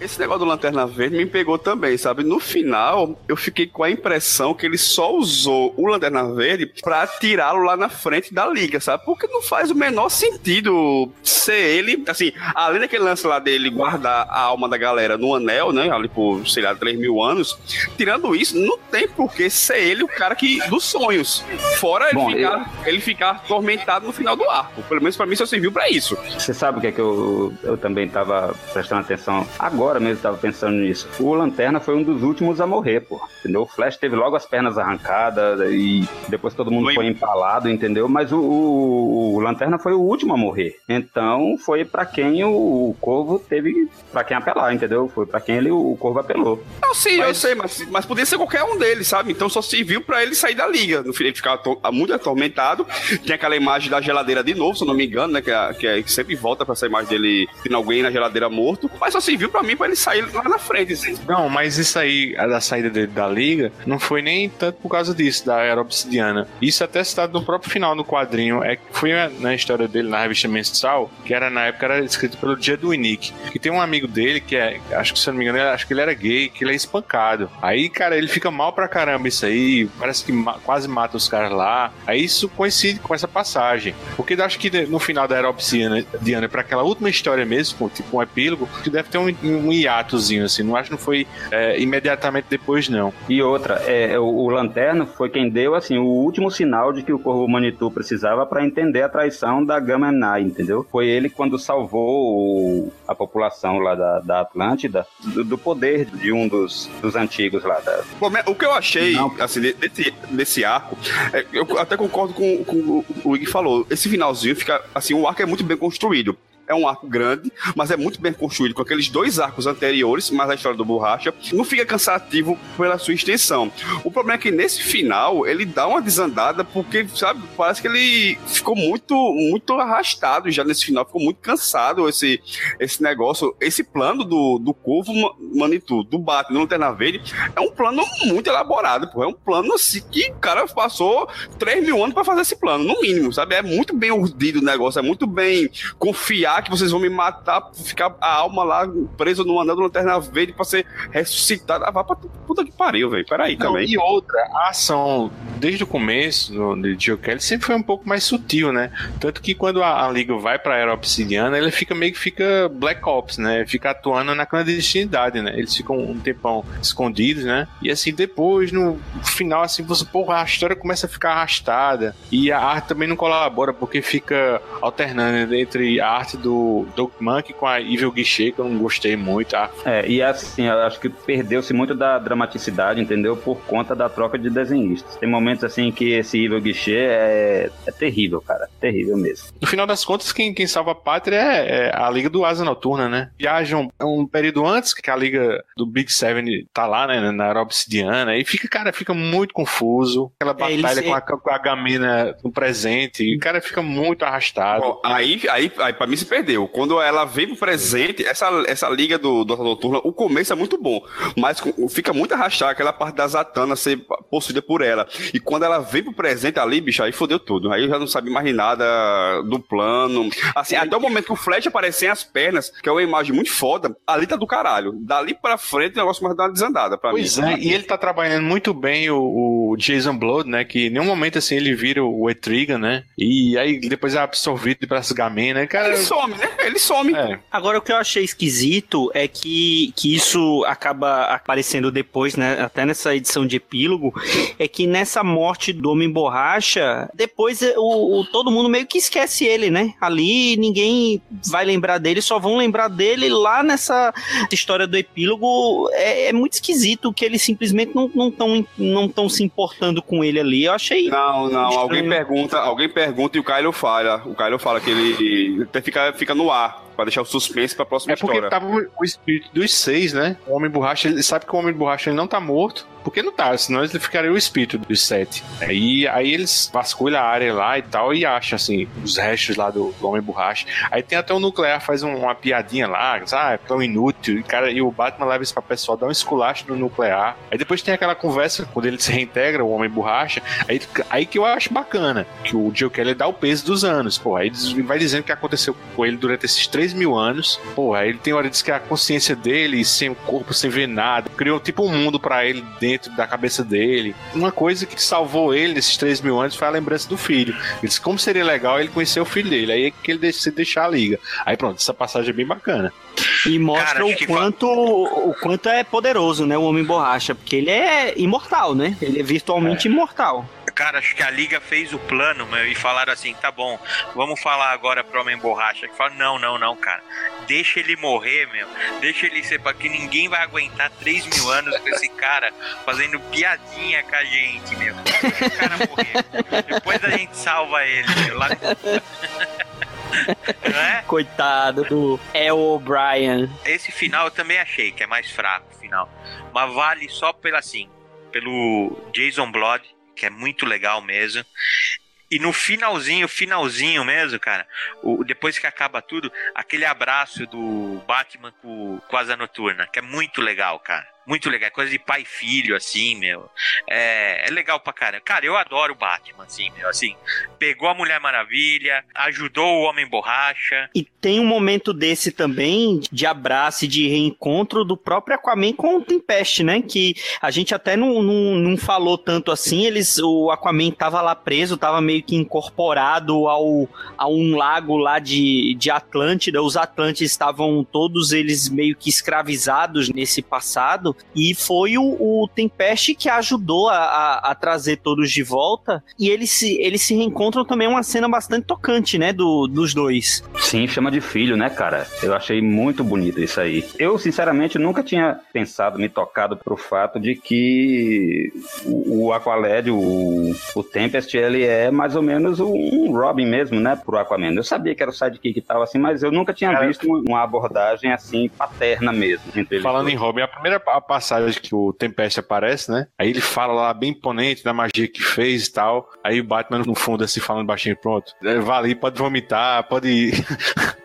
Esse negócio do Lanterna Verde me pegou também, sabe? No final, eu fiquei com a impressão que ele só usou o Lanterna Verde pra tirá-lo lá na frente da liga, sabe? Porque não faz o menor sentido ser ele, assim, além daquele lance lá dele guardar a alma da galera no anel, né? Ali por, sei lá, 3 mil anos. Tirando isso, não tem por que ser ele o cara que dos sonhos. Fora ele, Bom, ficar, ele ficar atormentado no final do arco. Pelo menos pra mim só serviu pra isso. Você sabe o que é que eu, eu também tava prestando atenção? Agora mesmo tava pensando nisso. O Lanterna foi um dos últimos a morrer, pô. Entendeu? O Flash teve logo as pernas arrancadas e depois todo mundo foi empalado, entendeu? Mas o, o- o Lanterna foi o último a morrer. Então foi pra quem o, o Corvo teve pra quem apelar, entendeu? Foi pra quem ele, o Corvo apelou. Não, sim, eu sei, mas, mas podia ser qualquer um deles, sabe? Então só serviu pra ele sair da liga. No fim, ele ficava muito atormentado. Tem aquela imagem da geladeira de novo, se eu não me engano, né? Que, é- que, é- que sempre volta pra essa imagem dele tendo alguém na geladeira morto. Mas só serviu pra mim ele sair lá na frente. Assim. Não, mas isso aí, a da saída dele da liga, não foi nem tanto por causa disso, da Era Obsidiana. Isso até citado no próprio final do quadrinho. É que foi na história dele na revista mensal, que era na época era escrito pelo do Nick. Que tem um amigo dele que é, acho que se eu não me engano, acho que ele era gay, que ele é espancado. Aí, cara, ele fica mal pra caramba isso aí, parece que ma- quase mata os caras lá. Aí isso coincide com essa passagem. Porque acho que no final da Era Obsidiana, Diana, pra aquela última história mesmo, tipo um epílogo, que deve ter um, um hiatozinho, assim. Não acho que não foi é, imediatamente depois, não. E outra, é, o, o Lanterno foi quem deu, assim, o último sinal de que o Corvo Manitou precisava para entender a traição da Gamma Nai, entendeu? Foi ele quando salvou o, a população lá da, da Atlântida do, do, poder de um dos, dos antigos lá. Da... Bom, o que eu achei, não. assim, desse, desse arco, é, eu até concordo com, com o Ig falou, esse finalzinho fica, assim, o arco é muito bem construído é um arco grande, mas é muito bem construído com aqueles dois arcos anteriores, mas a história do Borracha não fica cansativo pela sua extensão. O problema é que nesse final ele dá uma desandada porque, sabe, parece que ele ficou muito muito arrastado já nesse final, ficou muito cansado esse esse negócio, esse plano do, do Corvo Manitou, do Batman, do Lanterna Verde, é um plano muito elaborado, pô. é um plano assim que o cara passou 3 mil anos para fazer esse plano, no mínimo, sabe? É muito bem urdido o negócio, é muito bem que vocês vão me matar, ficar a alma lá presa no anel do Lanterna Verde pra ser ressuscitada. Ah, vá pra puta que pariu, velho. Peraí Não, também. E outra, a ação desde o começo do, de Joe Kelly sempre foi um pouco mais sutil, né? Tanto que quando a, a Liga vai pra Era Obsidiana, ele fica meio que fica Black Ops, né? Fica atuando na clandestinidade, né? Eles ficam um tempão escondidos, né? E assim, depois, no final, assim, você, porra, a história começa a ficar arrastada. E a arte também não colabora, porque fica alternando entre a arte do do Doug Monkey com a Evil Guichê, que eu não gostei muito. Ah. É, e assim, eu acho que perdeu-se muito da dramaticidade, entendeu? Por conta da troca de desenhistas. Tem momentos assim que esse Evil Guichê é, é terrível, cara. Terrível mesmo. No final das contas, quem, quem salva a pátria é, é a Liga do Asa Noturna, né? Viajam um período antes que a Liga do Big Seven tá lá, né? Na era obsidiana. E fica, cara, fica muito confuso. Aquela é, batalha com, a, com a Gamina no presente. E o cara fica muito arrastado. Bom, aí, aí, aí, pra mim se perdeu. Quando ela vem pro presente, essa, essa liga do, do Noturna, o começo é muito bom, mas fica muito arrastado aquela parte da Zatanna ser possuída por ela. E quando ela vem pro presente ali, bicho, aí fodeu tudo. Aí eu já não sabia mais nada do plano. Assim, até o momento que o Flash aparece sem as pernas, que é uma imagem muito foda, ali tá do caralho. Dali pra frente o negócio mais dá uma desandada pra pois mim. Pois é, e ele tá trabalhando muito bem o, o, Jason Blood, né? Que em nenhum momento assim ele vira o Etrigan, né? E aí depois é absorvido pelas Gamena. Cara, ele some some, né? Ele some. É. Agora, o que eu achei esquisito é que, que isso acaba aparecendo depois, né? Até nessa edição de epílogo, é que nessa morte do Homem Borracha, depois o, o, todo mundo meio que esquece ele, né? Ali ninguém vai lembrar dele, só vão lembrar dele lá nessa história do epílogo. É, é muito esquisito que eles simplesmente não estão não tão se importando com ele ali. Eu achei. Não, não. Estranho. Alguém pergunta, alguém pergunta e o Kylo fala. O Kylo fala que ele até fica fica no ar para deixar o suspense para a próxima história. É porque tava o espírito dos seis, né? O Homem Borracha, ele sabe que o Homem Borracha ele não tá morto, porque não tá, senão ele ficaria o espírito dos sete. Aí, aí eles vasculham a área lá e tal e acham, assim, os restos lá do, do Homem Borracha. Aí tem até o Nuclear, faz um, uma piadinha lá, ah, é tão inútil. E, cara, e o Batman leva isso pra pessoal, dá um esculacho no Nuclear. Aí depois tem aquela conversa, quando ele se reintegra, o Homem Borracha, aí, aí que eu acho bacana, que o Joe Kelly dá o peso dos anos. Pô, aí ele vai dizendo o que aconteceu com ele durante esses três mil anos. Pô, aí ele tem hora de que a consciência dele, sem o corpo, sem ver nada, criou tipo um mundo para ele dentro da cabeça dele. Uma coisa que salvou ele nesses 3 mil anos foi a lembrança do filho. Ele disse como seria legal ele conhecer o filho dele. Aí é que ele decide deixar a liga. Aí pronto, essa passagem é bem bacana. E mostra Cara, o quanto o quanto é poderoso, né, o Homem Borracha, porque ele é imortal, né? Ele é virtualmente é. imortal. Cara, acho que a Liga fez o plano, meu, e falaram assim: tá bom, vamos falar agora pro Homem Borracha. Que fala: não, não, não, cara. Deixa ele morrer, meu. Deixa ele ser, porque ninguém vai aguentar 3 mil anos com esse cara fazendo piadinha com a gente, meu. Deixa o cara morrer. Depois a gente salva ele, meu. Lá... <laughs> é? Coitado do El O'Brien. Esse final eu também achei que é mais fraco, o final. Mas vale só pela assim, pelo Jason Blood que é muito legal mesmo. E no finalzinho, finalzinho mesmo, cara, o, depois que acaba tudo, aquele abraço do Batman com, com Asa Noturna, que é muito legal, cara. Muito legal. Coisa de pai e filho, assim, meu. É, é legal pra caramba. Cara, eu adoro o Batman, assim, meu. Assim, pegou a Mulher Maravilha, ajudou o Homem Borracha. E tem um momento desse também de abraço e de reencontro do próprio Aquaman com o Tempest, né? Que a gente até não, não, não falou tanto assim. Eles, o Aquaman tava lá preso, tava meio que incorporado ao, a um lago lá de, de Atlântida. Os Atlantes estavam todos eles meio que escravizados nesse passado. E foi o, o Tempest que ajudou a, a, a trazer todos de volta. E eles se, eles se reencontram também uma cena bastante tocante, né? Do, dos dois. Sim, chama de filho, né, cara? Eu achei muito bonito isso aí. Eu, sinceramente, nunca tinha pensado, me tocado pro fato de que o, o Aqualed, o, o Tempest, ele é mais ou menos um Robin mesmo, né, pro Aquaman. Eu sabia que era o sidekick e tal, assim, mas eu nunca tinha visto uma abordagem, assim, paterna mesmo. Falando em Robin, a primeira passagem que o Tempest aparece, né, aí ele fala lá bem imponente da magia que fez e tal, aí o Batman no fundo assim, falando baixinho, pronto, vale, pode vomitar, pode ir. <laughs>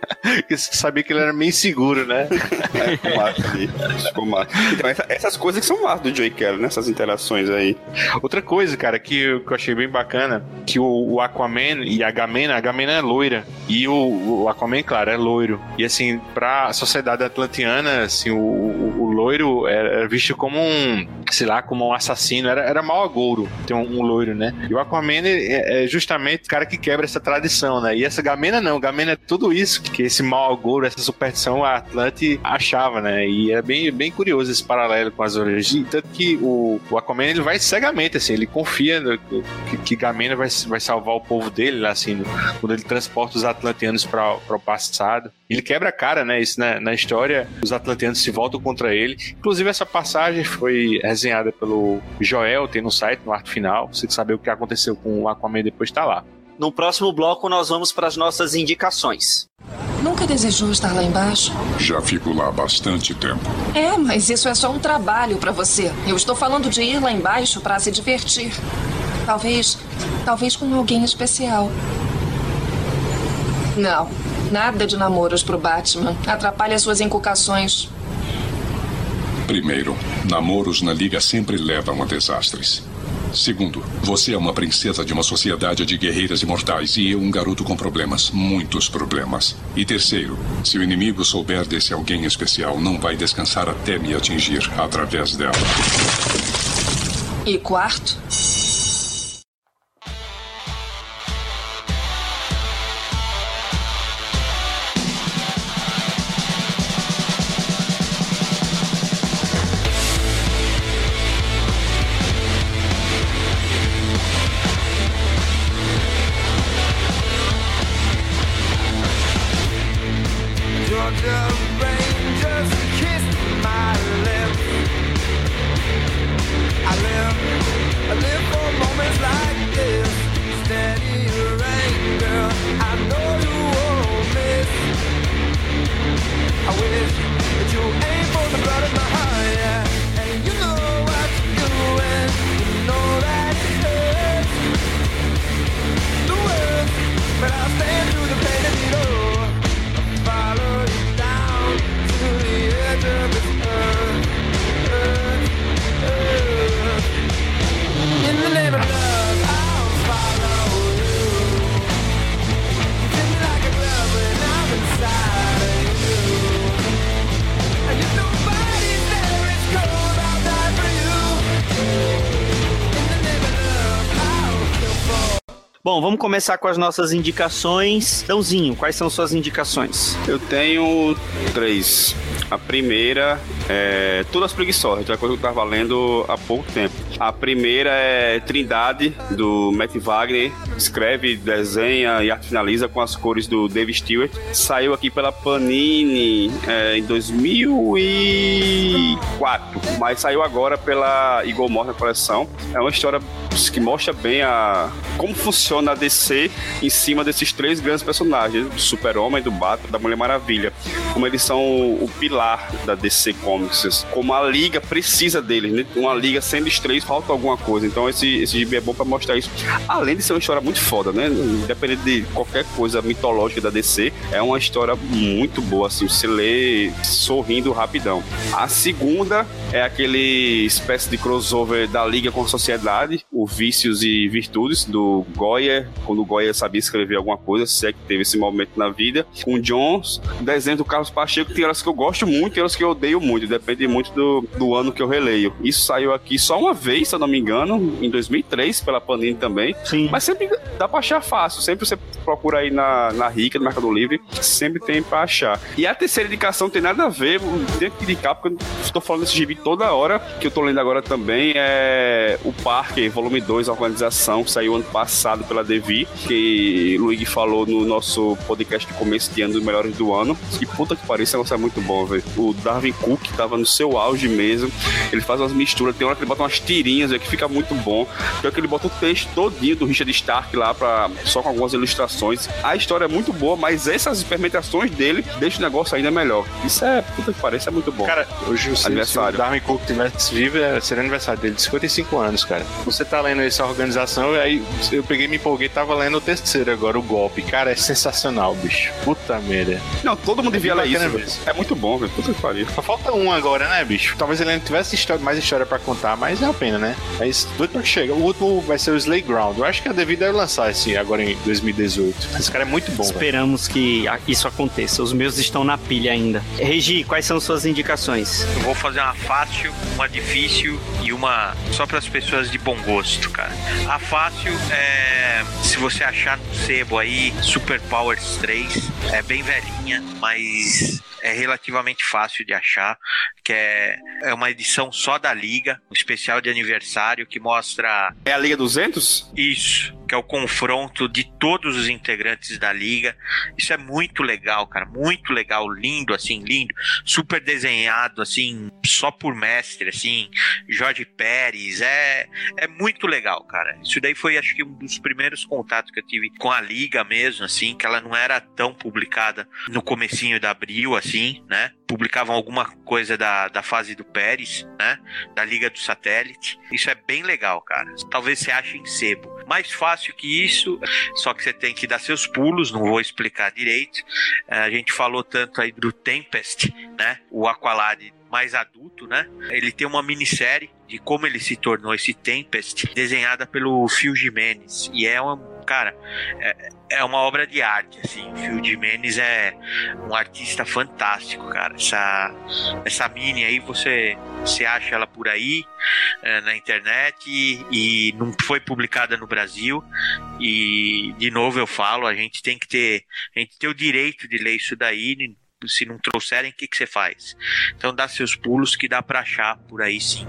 sabia que ele era meio inseguro, né? <laughs> É, ficou massa ali. Ficou massa. Então, essa, essas coisas que são massas do Joey Kelly, nessas interações aí. Outra coisa, cara, que, eu, que eu achei bem bacana, que o, o Aquaman e a Gamena, a Gamena é loira, e o, o, Aquaman, claro, é loiro. E assim, pra sociedade atlantiana, assim, o, o loiro era visto como um, sei lá, como um assassino, era, era mau agouro ter um, um loiro, né? E o Aquaman é, é justamente o cara que quebra essa tradição, né? E essa Gamena não, Gamena é tudo isso que esse mau agouro, essa superstição a Atlante achava, né? E é bem, bem curioso esse paralelo com as origens. Tanto que o, o Aquaman ele vai cegamente, assim, ele confia no, que, que Gamena vai, vai salvar o povo dele, assim, no, quando ele transporta os atlanteanos para o passado. Ele quebra a cara, né? Isso na, na história, os atlanteanos se voltam contra ele. Inclusive, essa passagem foi resenhada pelo Joel, tem no site, no arte final. Você saber o que aconteceu com o Aquaman depois está lá. No próximo bloco, nós vamos para as nossas indicações. Nunca desejou estar lá embaixo? Já fico lá há bastante tempo. É, mas isso é só um trabalho para você. Eu estou falando de ir lá embaixo para se divertir. Talvez. Talvez com alguém especial. Não. Nada de namoros pro Batman. Atrapalha suas inculcações. Primeiro, namoros na liga sempre levam a desastres. Segundo, você é uma princesa de uma sociedade de guerreiras imortais e eu um garoto com problemas, muitos problemas. E terceiro, se o inimigo souber desse alguém especial, não vai descansar até me atingir através dela. E quarto? Bom, vamos começar com as nossas indicações. Dãozinho, quais são suas indicações? Eu tenho três. A primeira é Todas Preguiçosas, é coisa que eu tava lendo há pouco tempo. A primeira é Trindade, do Matt Wagner. Escreve, desenha e arte finaliza com as cores do Dave Stewart. Saiu aqui pela Panini é, em 2004, mas saiu agora pela Eagle Morta Coleção. É uma história que mostra bem a como funciona a DC em cima desses três grandes personagens, do Super-Homem, do Batman, da Mulher Maravilha. Como eles são o pilar da DC Comics. Como a liga precisa deles, né? Uma liga sem eles três falta alguma coisa. Então esse, esse gibi é bom pra mostrar isso. Além de ser uma história muito foda, né? Independente de qualquer coisa mitológica da DC, é uma história muito boa, assim. Você lê sorrindo rapidão. A segunda é aquele espécie de crossover da Liga com a Sociedade, o Vícios e Virtudes, do Goya, quando o Goya sabia escrever alguma coisa, se é que teve esse momento na vida, com Jones, desenho do Carlos Pacheco, tem horas que eu gosto muito e horas que eu odeio muito, depende muito do, do ano que eu releio. Isso saiu aqui só uma vez, se eu não me engano, em 2003, pela Panini também, Sim. mas sempre dá pra achar fácil, sempre você procura aí na, na Rica, no Mercado Livre, sempre tem pra achar. E a terceira indicação tem nada a ver, tenho que indicar, porque eu estou falando desse gibi toda hora, que eu tô lendo agora também, é o Parque, volume 2, a organização, que saiu ano passado pela Devi, que o Luigi falou no nosso podcast de começo de ano dos melhores do ano. E puta que pariu, esse negócio é muito bom, velho. O Darwin Cook tava no seu auge mesmo. Ele faz umas misturas, tem hora que ele bota umas tirinhas, véio, que fica muito bom. Tem hora que ele bota o texto todinho do Richard Stark lá, pra, só com algumas ilustrações. A história é muito boa, mas essas experimentações dele deixam o negócio ainda melhor. Isso é, puta que pariu, isso é muito bom. Cara, hoje se, se o aniversário. Darwin Cook tivesse vivo, é- seria aniversário dele de 55 anos, cara. Você tá lendo essa organização, e aí eu peguei, me empolguei, tava lendo o terceiro agora, o golpe. Cara, é sensacional, bicho. Puta merda. Não, todo mundo devia ler bem isso, mesmo. É muito bom, velho. Puta que pariu. Só falta um agora, né, bicho? Talvez ele não tivesse histó- mais história pra contar, mas é a pena, né? Mas doido pra que chega. O último vai ser o Slayground. Eu acho que a Devi deve lançar esse agora em 2018. Esse cara é muito bom. Esperamos que a- isso aconteça. Os meus estão na pilha ainda. Regi, quais são suas indicações? Eu vou fazer uma fácil, uma difícil e uma só para as pessoas de bom gosto, cara. A fácil é se você achar no sebo aí Super Powers 3, é bem velhinha, mas é relativamente fácil de achar, que é, é uma edição só da Liga, um especial de aniversário que mostra É a Liga 200? isso, que é o confronto de todos os integrantes da liga. Isso é muito legal, cara, muito legal, lindo assim, lindo, super desenhado assim, só por mestre assim, Jorge Pérez, é é muito legal, cara. Isso daí foi acho que um dos primeiros contatos que eu tive com a liga mesmo assim, que ela não era tão publicada no comecinho de abril assim, né? Publicavam alguma coisa da, da fase do Pérez, né? Da Liga do Satélite. Isso é bem legal, cara. Talvez você ache em sebo. Mais fácil que isso, só que você tem que dar seus pulos, não vou explicar direito. Eh, A gente falou tanto aí do Tempest, né? O Aqualad mais adulto, né? Ele tem uma minissérie de como ele se tornou esse Tempest, desenhada pelo Phil Jimenez. E é um, cara, é, é uma obra de arte, assim. O Phil Jimenez é um artista fantástico, cara. Essa, essa mini aí, você, você acha ela por aí, eh, na internet, e, e não foi publicada no Brasil. E, de novo, eu falo, a gente tem que ter, a gente tem o direito de ler isso daí, se não trouxerem, o que, que você faz? Então dá seus pulos que dá pra achar por aí sim,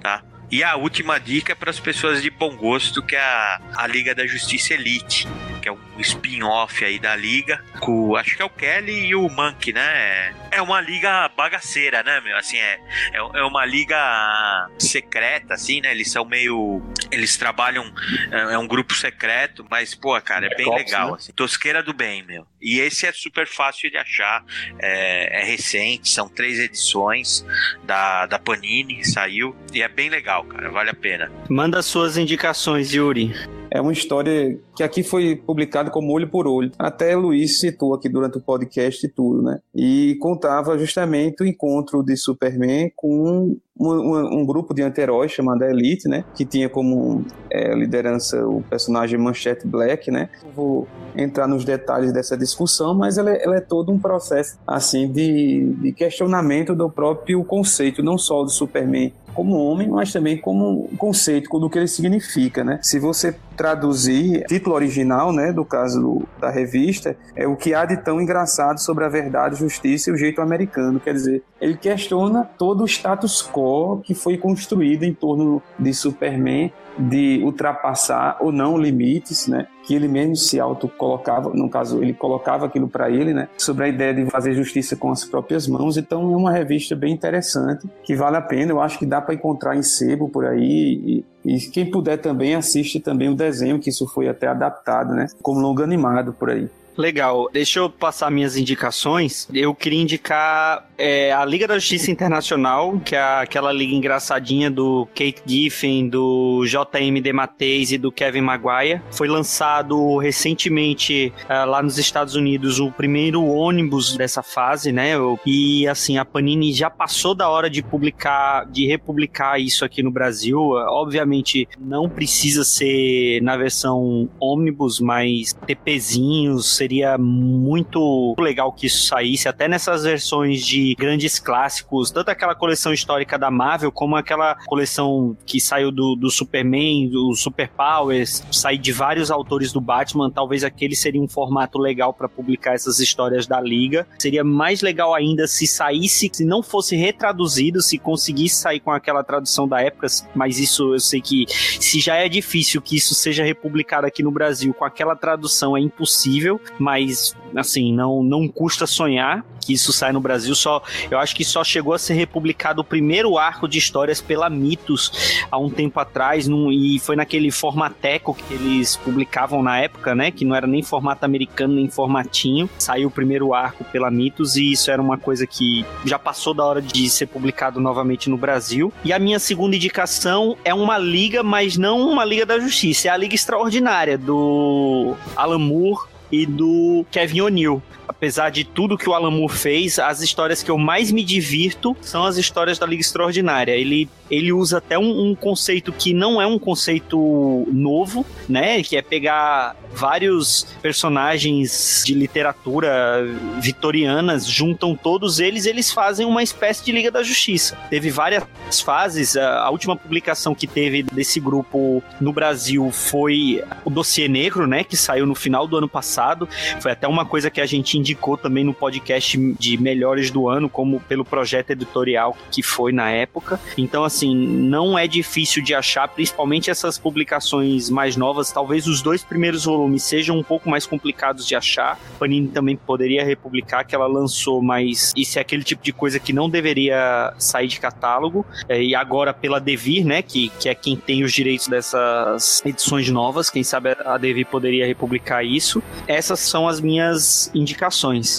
tá? E a última dica é para as pessoas de bom gosto, que é a, a Liga da Justiça Elite, que é um spin-off aí da Liga, com, acho que é o Kelly e o Monkey, né? É uma liga bagaceira, né, meu? Assim, é, é, é uma liga secreta, assim, né? Eles são meio... Eles trabalham... É, é um grupo secreto, mas, pô, cara, é bem Cops, legal, né? assim. Tosqueira do bem, meu. E esse é super fácil de achar, é, é recente, são três edições da, da Panini, saiu, e é bem legal, cara, vale a pena. Manda suas indicações, Yuri. É uma história que aqui foi publicada como olho por olho. Até Luiz citou aqui durante o podcast e tudo, né? E contava justamente o encontro de Superman com um, um- um grupo de anti-heróis chamado Elite, né? Que tinha como é, liderança o personagem Manchete Black, né? Não Vou entrar nos detalhes dessa discussão, mas ela, é- ela é todo um processo, assim, de, de questionamento do próprio conceito, não só do Superman como homem, mas também como conceito do que ele significa, né? Se você traduzir título original, né, do caso do- da revista, é o que há de tão engraçado sobre a verdade, justiça e o jeito americano. Quer dizer, ele questiona todo o status quo que foi construído em torno de Superman de ultrapassar ou não limites, né? Que ele mesmo se auto colocava, no caso ele colocava aquilo para ele, né? Sobre a ideia de fazer justiça com as próprias mãos. Então é uma revista bem interessante que vale a pena. Eu acho que dá para encontrar em sebo por aí e, e quem puder também assiste também o desenho que isso foi até adaptado, né? Como longo animado por aí. Legal. Deixa eu passar minhas indicações. Eu queria indicar é, a Liga da Justiça Internacional, que é aquela liga engraçadinha do Kate Giffen, do JM DeMatteis e do Kevin Maguire. Foi lançado recentemente uh, lá nos Estados Unidos o primeiro ônibus dessa fase, né? E assim, a Panini já passou da hora de publicar, de republicar isso aqui no Brasil. Obviamente não precisa ser na versão ônibus, mas TPzinhos, seria muito legal que isso saísse, até nessas versões de grandes clássicos, tanto aquela coleção histórica da Marvel, como aquela coleção que saiu do, do Superman, do Super Powers, sair de vários autores do Batman, talvez aquele seria um formato legal para publicar essas histórias da Liga. Seria mais legal ainda se saísse, se não fosse retraduzido, se conseguisse sair com aquela tradução da época, mas isso eu sei que se já é difícil que isso seja republicado aqui no Brasil com aquela tradução é impossível mas assim, não, não custa sonhar que isso sai no Brasil. Só eu acho que só chegou a ser republicado o primeiro arco de histórias pela Mitos há um tempo atrás, num, e foi naquele formateco que eles publicavam na época, né? Que não era nem formato americano nem formatinho. Saiu o primeiro arco pela Mitos e isso era uma coisa que já passou da hora de ser publicado novamente no Brasil. E a minha segunda indicação é uma liga, mas não uma liga da justiça, é a Liga Extraordinária do Alan Moore e do Kevin O'Neill apesar de tudo que o Alan Moore fez, as histórias que eu mais me divirto são as histórias da Liga Extraordinária. Ele, ele usa até um, um conceito que não é um conceito novo, né? Que é pegar vários personagens de literatura vitorianas, juntam todos eles, eles fazem uma espécie de Liga da Justiça. Teve várias fases, a última publicação que teve desse grupo no Brasil foi o Dossiê Negro, né, que saiu no final do ano passado. Foi até uma coisa que a gente indicou também no podcast de melhores do ano, como pelo projeto editorial que foi na época. Então, assim, não é difícil de achar, principalmente essas publicações mais novas. Talvez os dois primeiros volumes sejam um pouco mais complicados de achar. Panini também poderia republicar que ela lançou, mas isso é aquele tipo de coisa que não deveria sair de catálogo. É, e agora pela Devir, né, que, que é quem tem os direitos dessas edições novas, quem sabe a Devir poderia republicar isso. Essas são as minhas indicações.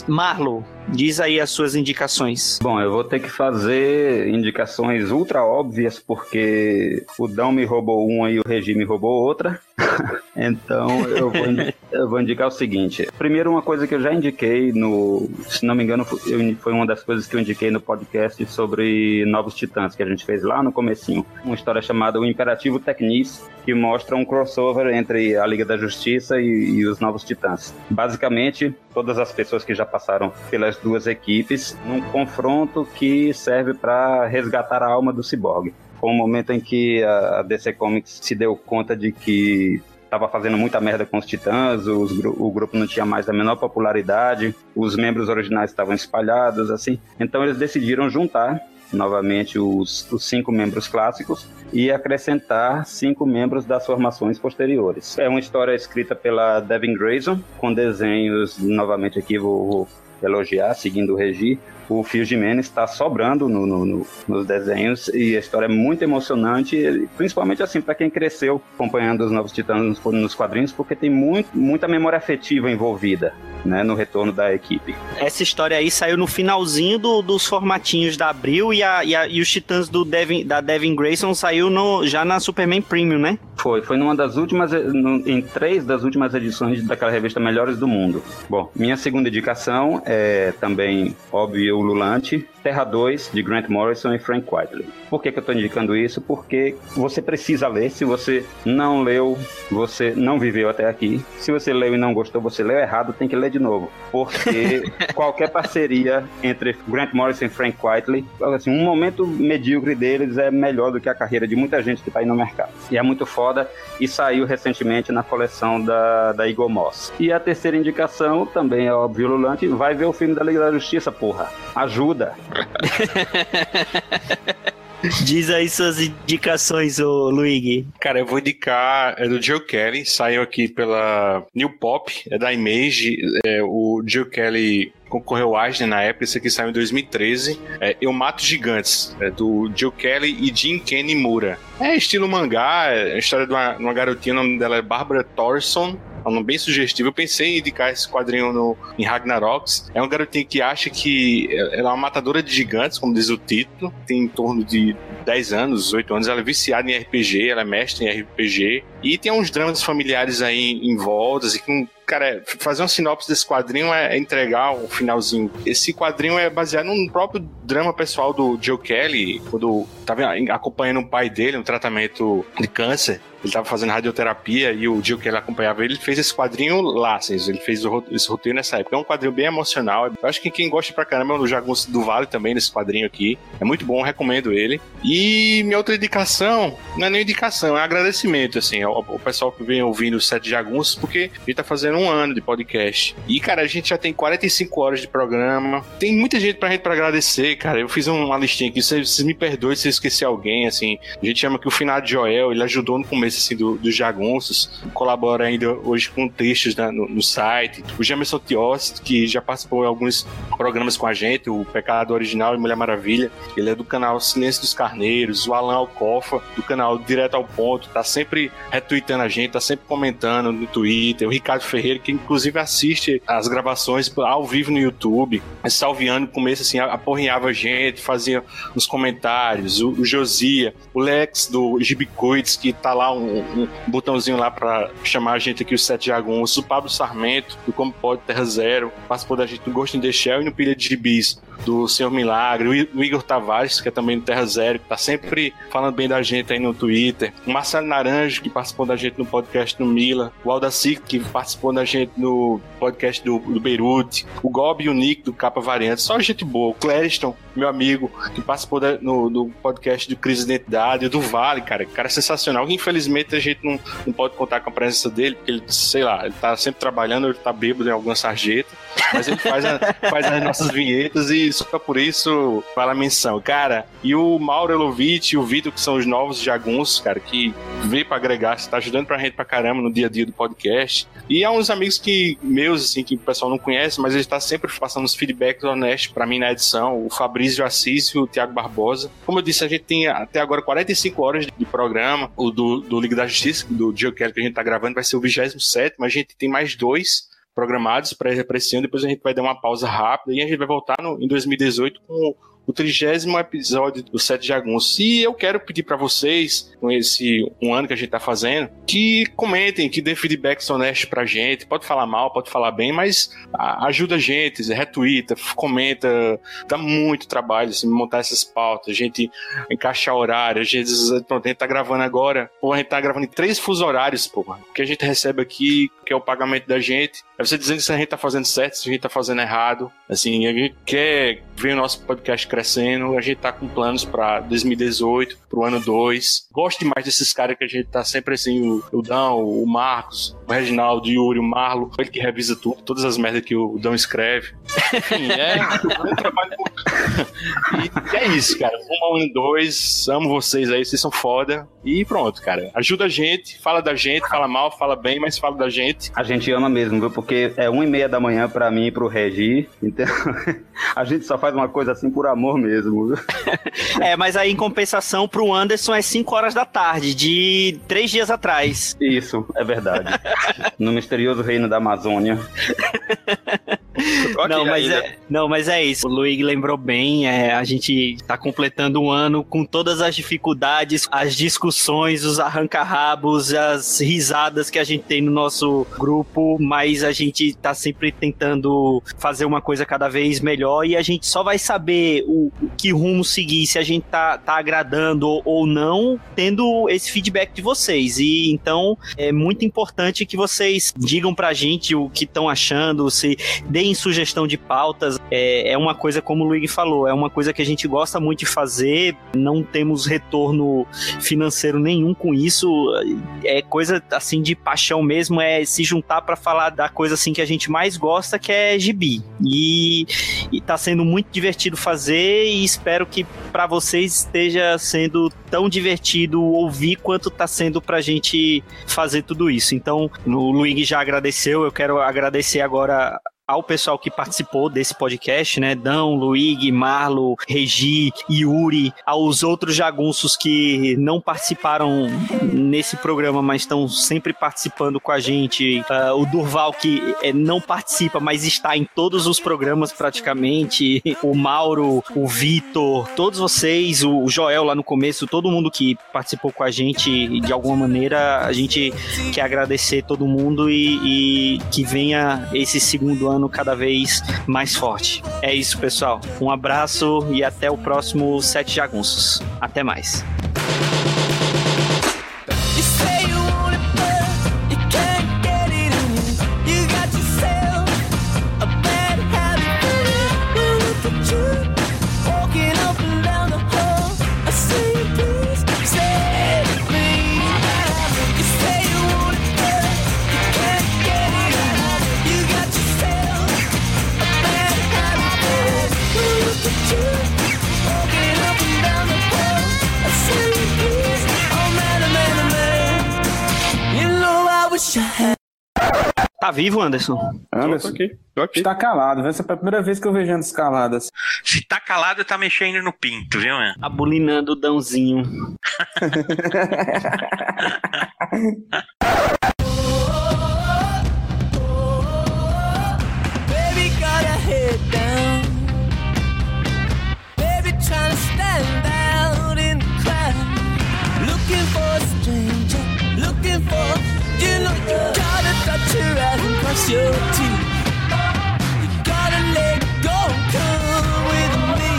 Marlo, Diz aí as suas indicações. Bom, eu vou ter que fazer indicações ultra óbvias, porque o Dão me roubou uma e o Regime roubou outra. <laughs> então eu vou, eu vou, indicar o seguinte. Primeiro, uma coisa que eu já indiquei no. Se não me engano, foi uma das coisas que eu indiquei no podcast sobre Novos Titãs, que a gente fez lá no comecinho. Uma história chamada O Imperativo Technis, que mostra um crossover entre a Liga da Justiça e, e os Novos Titãs. Basicamente, todas as pessoas que já passaram pelas duas equipes num confronto que serve para resgatar a alma do Cyborg. Foi um momento em que a DC Comics se deu conta de que estava fazendo muita merda com os Titãs, os, o grupo não tinha mais a menor popularidade, os membros originais estavam espalhados, assim. Então eles decidiram juntar novamente os, os, cinco membros clássicos e acrescentar cinco membros das formações posteriores. É uma história escrita pela Devin Grayson, com desenhos, novamente aqui vou, vou elogiar, seguindo o Regi, o Fio Jimenez está sobrando no, no, no, nos desenhos e a história é muito emocionante, principalmente assim para quem cresceu acompanhando os Novos Titãs nos quadrinhos, porque tem muito, muita memória afetiva envolvida. Né, no retorno da equipe. Essa história aí saiu no finalzinho do, dos formatinhos da Abril e, a, e, a, e os Titãs do Devin, da Devin Grayson saiu no, já na Superman Premium, né? Foi, foi numa das últimas, no, em três das últimas edições daquela revista Melhores do Mundo. Bom, minha segunda indicação é também, óbvio, o Lulante, Terra 2, de Grant Morrison e Frank Whiteley. Por que, que eu estou indicando isso? Porque você precisa ler. Se você não leu, você não viveu até aqui. Se você leu e não gostou, você leu errado, tem que ler de novo. Porque <laughs> qualquer parceria entre Grant Morrison e Frank Whiteley, assim, um momento medíocre deles é melhor do que a carreira de muita gente que está aí no mercado. E é muito foda e saiu recentemente na coleção da, da Eagle Moss. E a terceira indicação, também é óbvio, Lulante, vai ver o filme da Liga da Justiça, porra. Ajuda. <laughs> Diz aí suas indicações, ô Luigi. Cara, eu vou indicar, é do Joe Kelly, saiu aqui pela New Pop, é da Image, é, o Joe Kelly concorreu ao Eisner na época, esse aqui saiu em 2013. É Eu Mato Gigantes, é do Joe Kelly e Jim Kenny Mura. É estilo mangá, é a história de uma, uma garotinha, o nome dela é Barbara Thorson. É um nome bem sugestivo. Eu pensei em indicar esse quadrinho no, em Ragnaroks. É uma garotinha que acha que ela é uma matadora de gigantes, como diz o título. Tem em torno de 10 anos, 8 anos. Ela é viciada em RPG, ela é mestre em RPG. E tem uns dramas familiares aí em voltas e com cara, fazer uma sinopse desse quadrinho é entregar um finalzinho. Esse quadrinho é baseado num próprio drama pessoal do Joe Kelly, quando tava acompanhando o pai dele no tratamento de câncer. Ele estava fazendo radioterapia e o Joe Kelly acompanhava ele. Ele fez esse quadrinho lá, assim, ele fez esse roteiro nessa época. É um quadrinho bem emocional. Eu acho que quem gosta pra caramba é o Jagunço do Vale também, nesse quadrinho aqui. É muito bom, recomendo ele. E minha outra indicação, não é nem indicação, é agradecimento, assim, ao, ao pessoal que vem ouvindo o Sete Jagunços, porque a gente tá fazendo um ano de podcast. E, cara, a gente já tem 45 horas de programa. Tem muita gente pra gente pra agradecer, cara. Eu fiz uma listinha aqui, vocês, me perdoem se eu esqueci alguém, assim. A gente chama que o final de Joel, ele ajudou no começo, assim, do, dos jagunços. Colabora ainda hoje com textos né, no, no, site. O Jamerson Tios, que já participou em alguns programas com a gente, o Pecado Original e Mulher Maravilha. Ele é do canal Silêncio dos Carneiros. O Alan Alcofa, do canal Direto ao Ponto, tá sempre retweetando a gente, tá sempre comentando no Twitter. O Ricardo Ferreira, que inclusive assiste as gravações ao vivo no YouTube. Salviano, no começo, assim, aporrinhava a gente, fazia uns comentários. O, o Josia, o Lex do Gibicoides, que tá lá um, um, botãozinho lá para chamar a gente aqui, os Sete Jagunços. O Pablo Sarmento, do Como Pode Terra Zero, participou da gente no Ghost in the Shell e no Pilha de Gibis do Senhor Milagre, o Igor Tavares, que é também do Terra Zero, que tá sempre falando bem da gente aí no Twitter, o Marcelo Naranjo, que participou da gente no podcast do Mila, o Aldaci, que participou da gente no podcast do, do Beirute, o Gob e o Nick do Capa Variante, só gente boa, o Clériston, meu amigo, que participou da, no, podcast do Crise Identidade, o do Vale, cara, cara sensacional, infelizmente a gente não, não pode contar com a presença dele, porque ele, sei lá, ele tá sempre trabalhando, ele tá bêbado em alguma sarjeta, mas ele faz, a, <laughs> faz as nossas vinhetas e só por isso vale a menção. Cara, e o Mauro Elovitch e o Vitor, que são os novos jagunços, cara, que veio pra agregar, está ajudando pra gente pra caramba no dia a dia do podcast. E há uns amigos que meus, assim, que o pessoal não conhece, mas ele está sempre passando os feedbacks honestos pra mim na edição. O Fabrício Assis e o Tiago Barbosa. Como eu disse, a gente tem até agora 45 horas de programa. O do, do Liga da Justiça, do Kelly que a gente tá gravando, vai ser o 27, mas a gente tem mais dois programados para esse ano. Depois a gente vai dar uma pausa rápida e a gente vai voltar no, em 2018 com o trigésimo episódio do Sete Jagunços. E eu quero pedir para vocês, com esse um ano que a gente tá fazendo, que comentem, que dê feedbacks honestos pra gente. Pode falar mal, pode falar bem, mas ajuda a gente, retweeta, comenta. Dá muito trabalho assim, montar essas pautas, a gente encaixar horário. A gente, pronto, a gente tá gravando agora, pô, a gente tá gravando em três fusos horários, pô. O que a gente recebe aqui, que é o pagamento da gente. É você dizendo se a gente tá fazendo certo, se a gente tá fazendo errado. Assim, a gente quer ver o nosso podcast crescendo. A gente tá com planos para 2018, pro ano 2. Gosto demais desses caras que a gente tá sempre assim, o, o Dão, o Marcos, o Reginaldo, o Yuri, o Marlo, ele que revisa tudo, todas as merdas que o Dão escreve. Enfim, é um trabalho. e é isso, cara. Ao ano 2, amo vocês aí, vocês são foda. E pronto, cara. Ajuda a gente, fala da gente, fala mal, fala bem, mas fala da gente. A gente ama mesmo, viu? Porque é uma e meia da manhã pra mim e pro Regi. Então, <laughs> a gente só faz uma coisa assim por amor mesmo. Viu? é, mas aí em compensação pro Anderson é 5 horas da tarde, de três dias atrás. Isso, é verdade. No misterioso reino da Amazônia. <laughs> não, mas é, não, mas é isso. O Luigi lembrou bem. É, a gente tá completando um ano com todas as dificuldades, as discussões, os arranca-rabos, as risadas que a gente tem no nosso grupo, mas a gente tá sempre tentando fazer uma coisa cada vez melhor e a gente só vai saber o, o que rumo seguir, se a gente tá, tá agradando ou não, tendo esse feedback de vocês. E então é muito importante que vocês digam pra gente o que estão achando, se deem sugestão de pautas, é, é uma coisa, como o Luigi falou, é uma coisa que a gente gosta muito de fazer, não temos retorno financeiro nenhum com isso, é coisa assim de paixão mesmo, é se juntar para falar da coisa assim que a gente mais gosta, que é gibi. E, e tá sendo muito divertido fazer e espero que para vocês esteja sendo tão divertido ouvir quanto tá sendo pra gente fazer tudo isso. Então, o Luigi já agradeceu, eu quero agradecer agora ao pessoal que participou desse podcast, né? Dão, Luigi, Marlo, Regi, Yuri, aos outros jagunços que não participaram nesse programa, mas estão sempre participando com a gente. Uh, o Durval, que é, não participa, mas está em todos os programas praticamente. O Mauro, o Vitor, todos vocês, o Joel lá no começo, todo mundo que participou com a gente de alguma maneira, a gente quer agradecer todo mundo e, e que venha esse segundo ano ano cada vez mais forte. É isso, pessoal. Um abraço e até o próximo Sete Jagunços. Até mais. Tá vivo, Anderson? Anderson, tô aqui, tô aqui. Está calado. Essa é a primeira vez que eu vejo Anderson caladas. Se tá calado, tá mexendo no pinto, viu, mano? Abulinando o Dãozinho. Looking for you know, you gotta touch her out and cross your teeth. You gotta let go and come with me.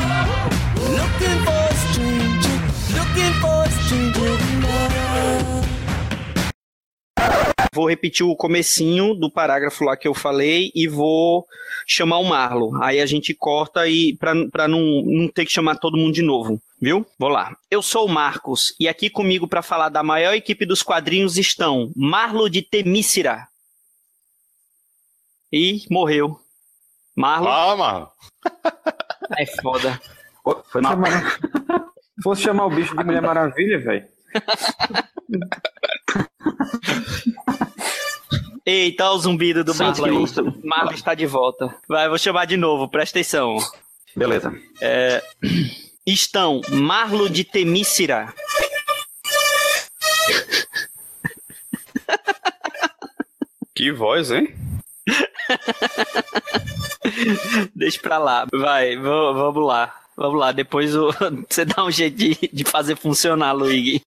Looking for a stranger. Looking for a stranger tonight. Vou repetir o comecinho do parágrafo lá que eu falei e vou chamar o Marlo. Aí a gente corta e para não, não ter que chamar todo mundo de novo, viu? Vou lá. Eu sou o Marcos e aqui comigo para falar da maior equipe dos quadrinhos estão Marlo de Temícera. E morreu. Marlo. Ah, Marlo. É foda. Foi mal. Fosse chamar o bicho de Mulher Maravilha, velho. <laughs> Eita, o zumbido do Sente Marlo que aí. o- Marlo está de volta. Vai, vou chamar de novo, presta atenção. Beleza. É, estão Marlo de Temícera. Que voz, hein? <laughs> Deixa pra lá. Vai, vamos lá. Vamos lá, depois o- <laughs> você dá um jeito de, de fazer funcionar, Luigi.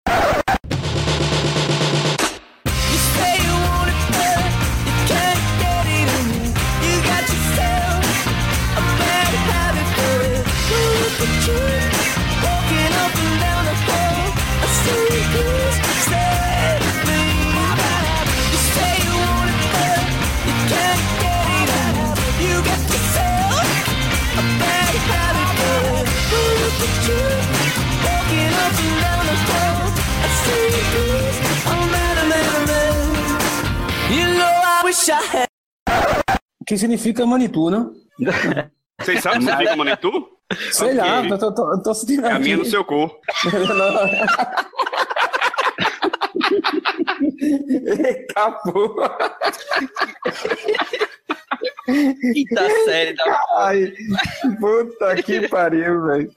I had. Que significa Manitou, não? <laughs> Vocês sabem o que significa Manitou? Sei lá, eu tô, tô, eu tô sentindo aqui. Caminha no seu cu. <laughs> Eita porra! Quinta série da. Ai, puta que pariu, velho.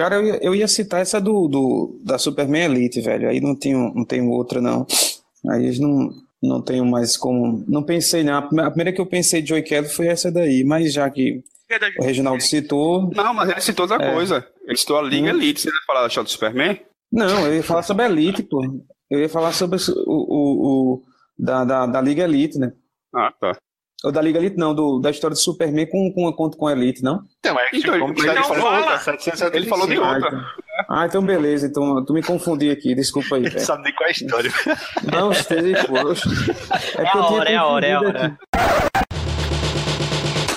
Cara, eu ia, eu ia citar essa do, do da Superman Elite, velho. Aí não tenho, não tenho outra, não. Aí eles não. não tenho mais como. Não pensei, não. A prime- a primeira que eu pensei de Joey Kelly foi essa daí, mas já que o Reginaldo citou. Não, mas ele citou outra É. coisa. Ele citou a Liga Hum. Elite. Você vai falar da do Superman? Não, eu ia falar sobre a Elite, pô. Eu ia falar sobre o, o, o- da, da, da Liga Elite, né? Ah, tá. Ou da Liga Elite, não, do, da história do Superman com, com, com, com a Elite, não? Então, é Então, como mas ele falou outra. 775. Ele falou de Ah, outra. então, ah, então beleza, então tu me confundi aqui, desculpa aí. <laughs> Não velho. sabe nem qual é a história. Não, sei, pô. É, É a hora, é a hora, é a hora. aqui.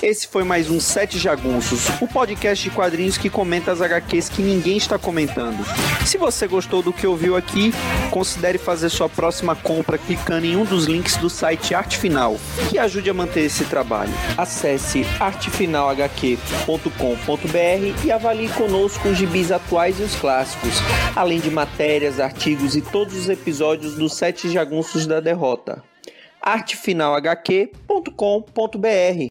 Esse foi mais um Sete Jagunços, o podcast de quadrinhos que comenta as HQs que ninguém está comentando. Se você gostou do que ouviu aqui, considere fazer sua próxima compra clicando em um dos links do site Arte Final, que ajude a manter esse trabalho. Acesse artefinalhq.com.br e avalie conosco os gibis atuais e os clássicos, além de matérias, artigos e todos os episódios dos Sete Jagunços da Derrota. artefinalhq.com.br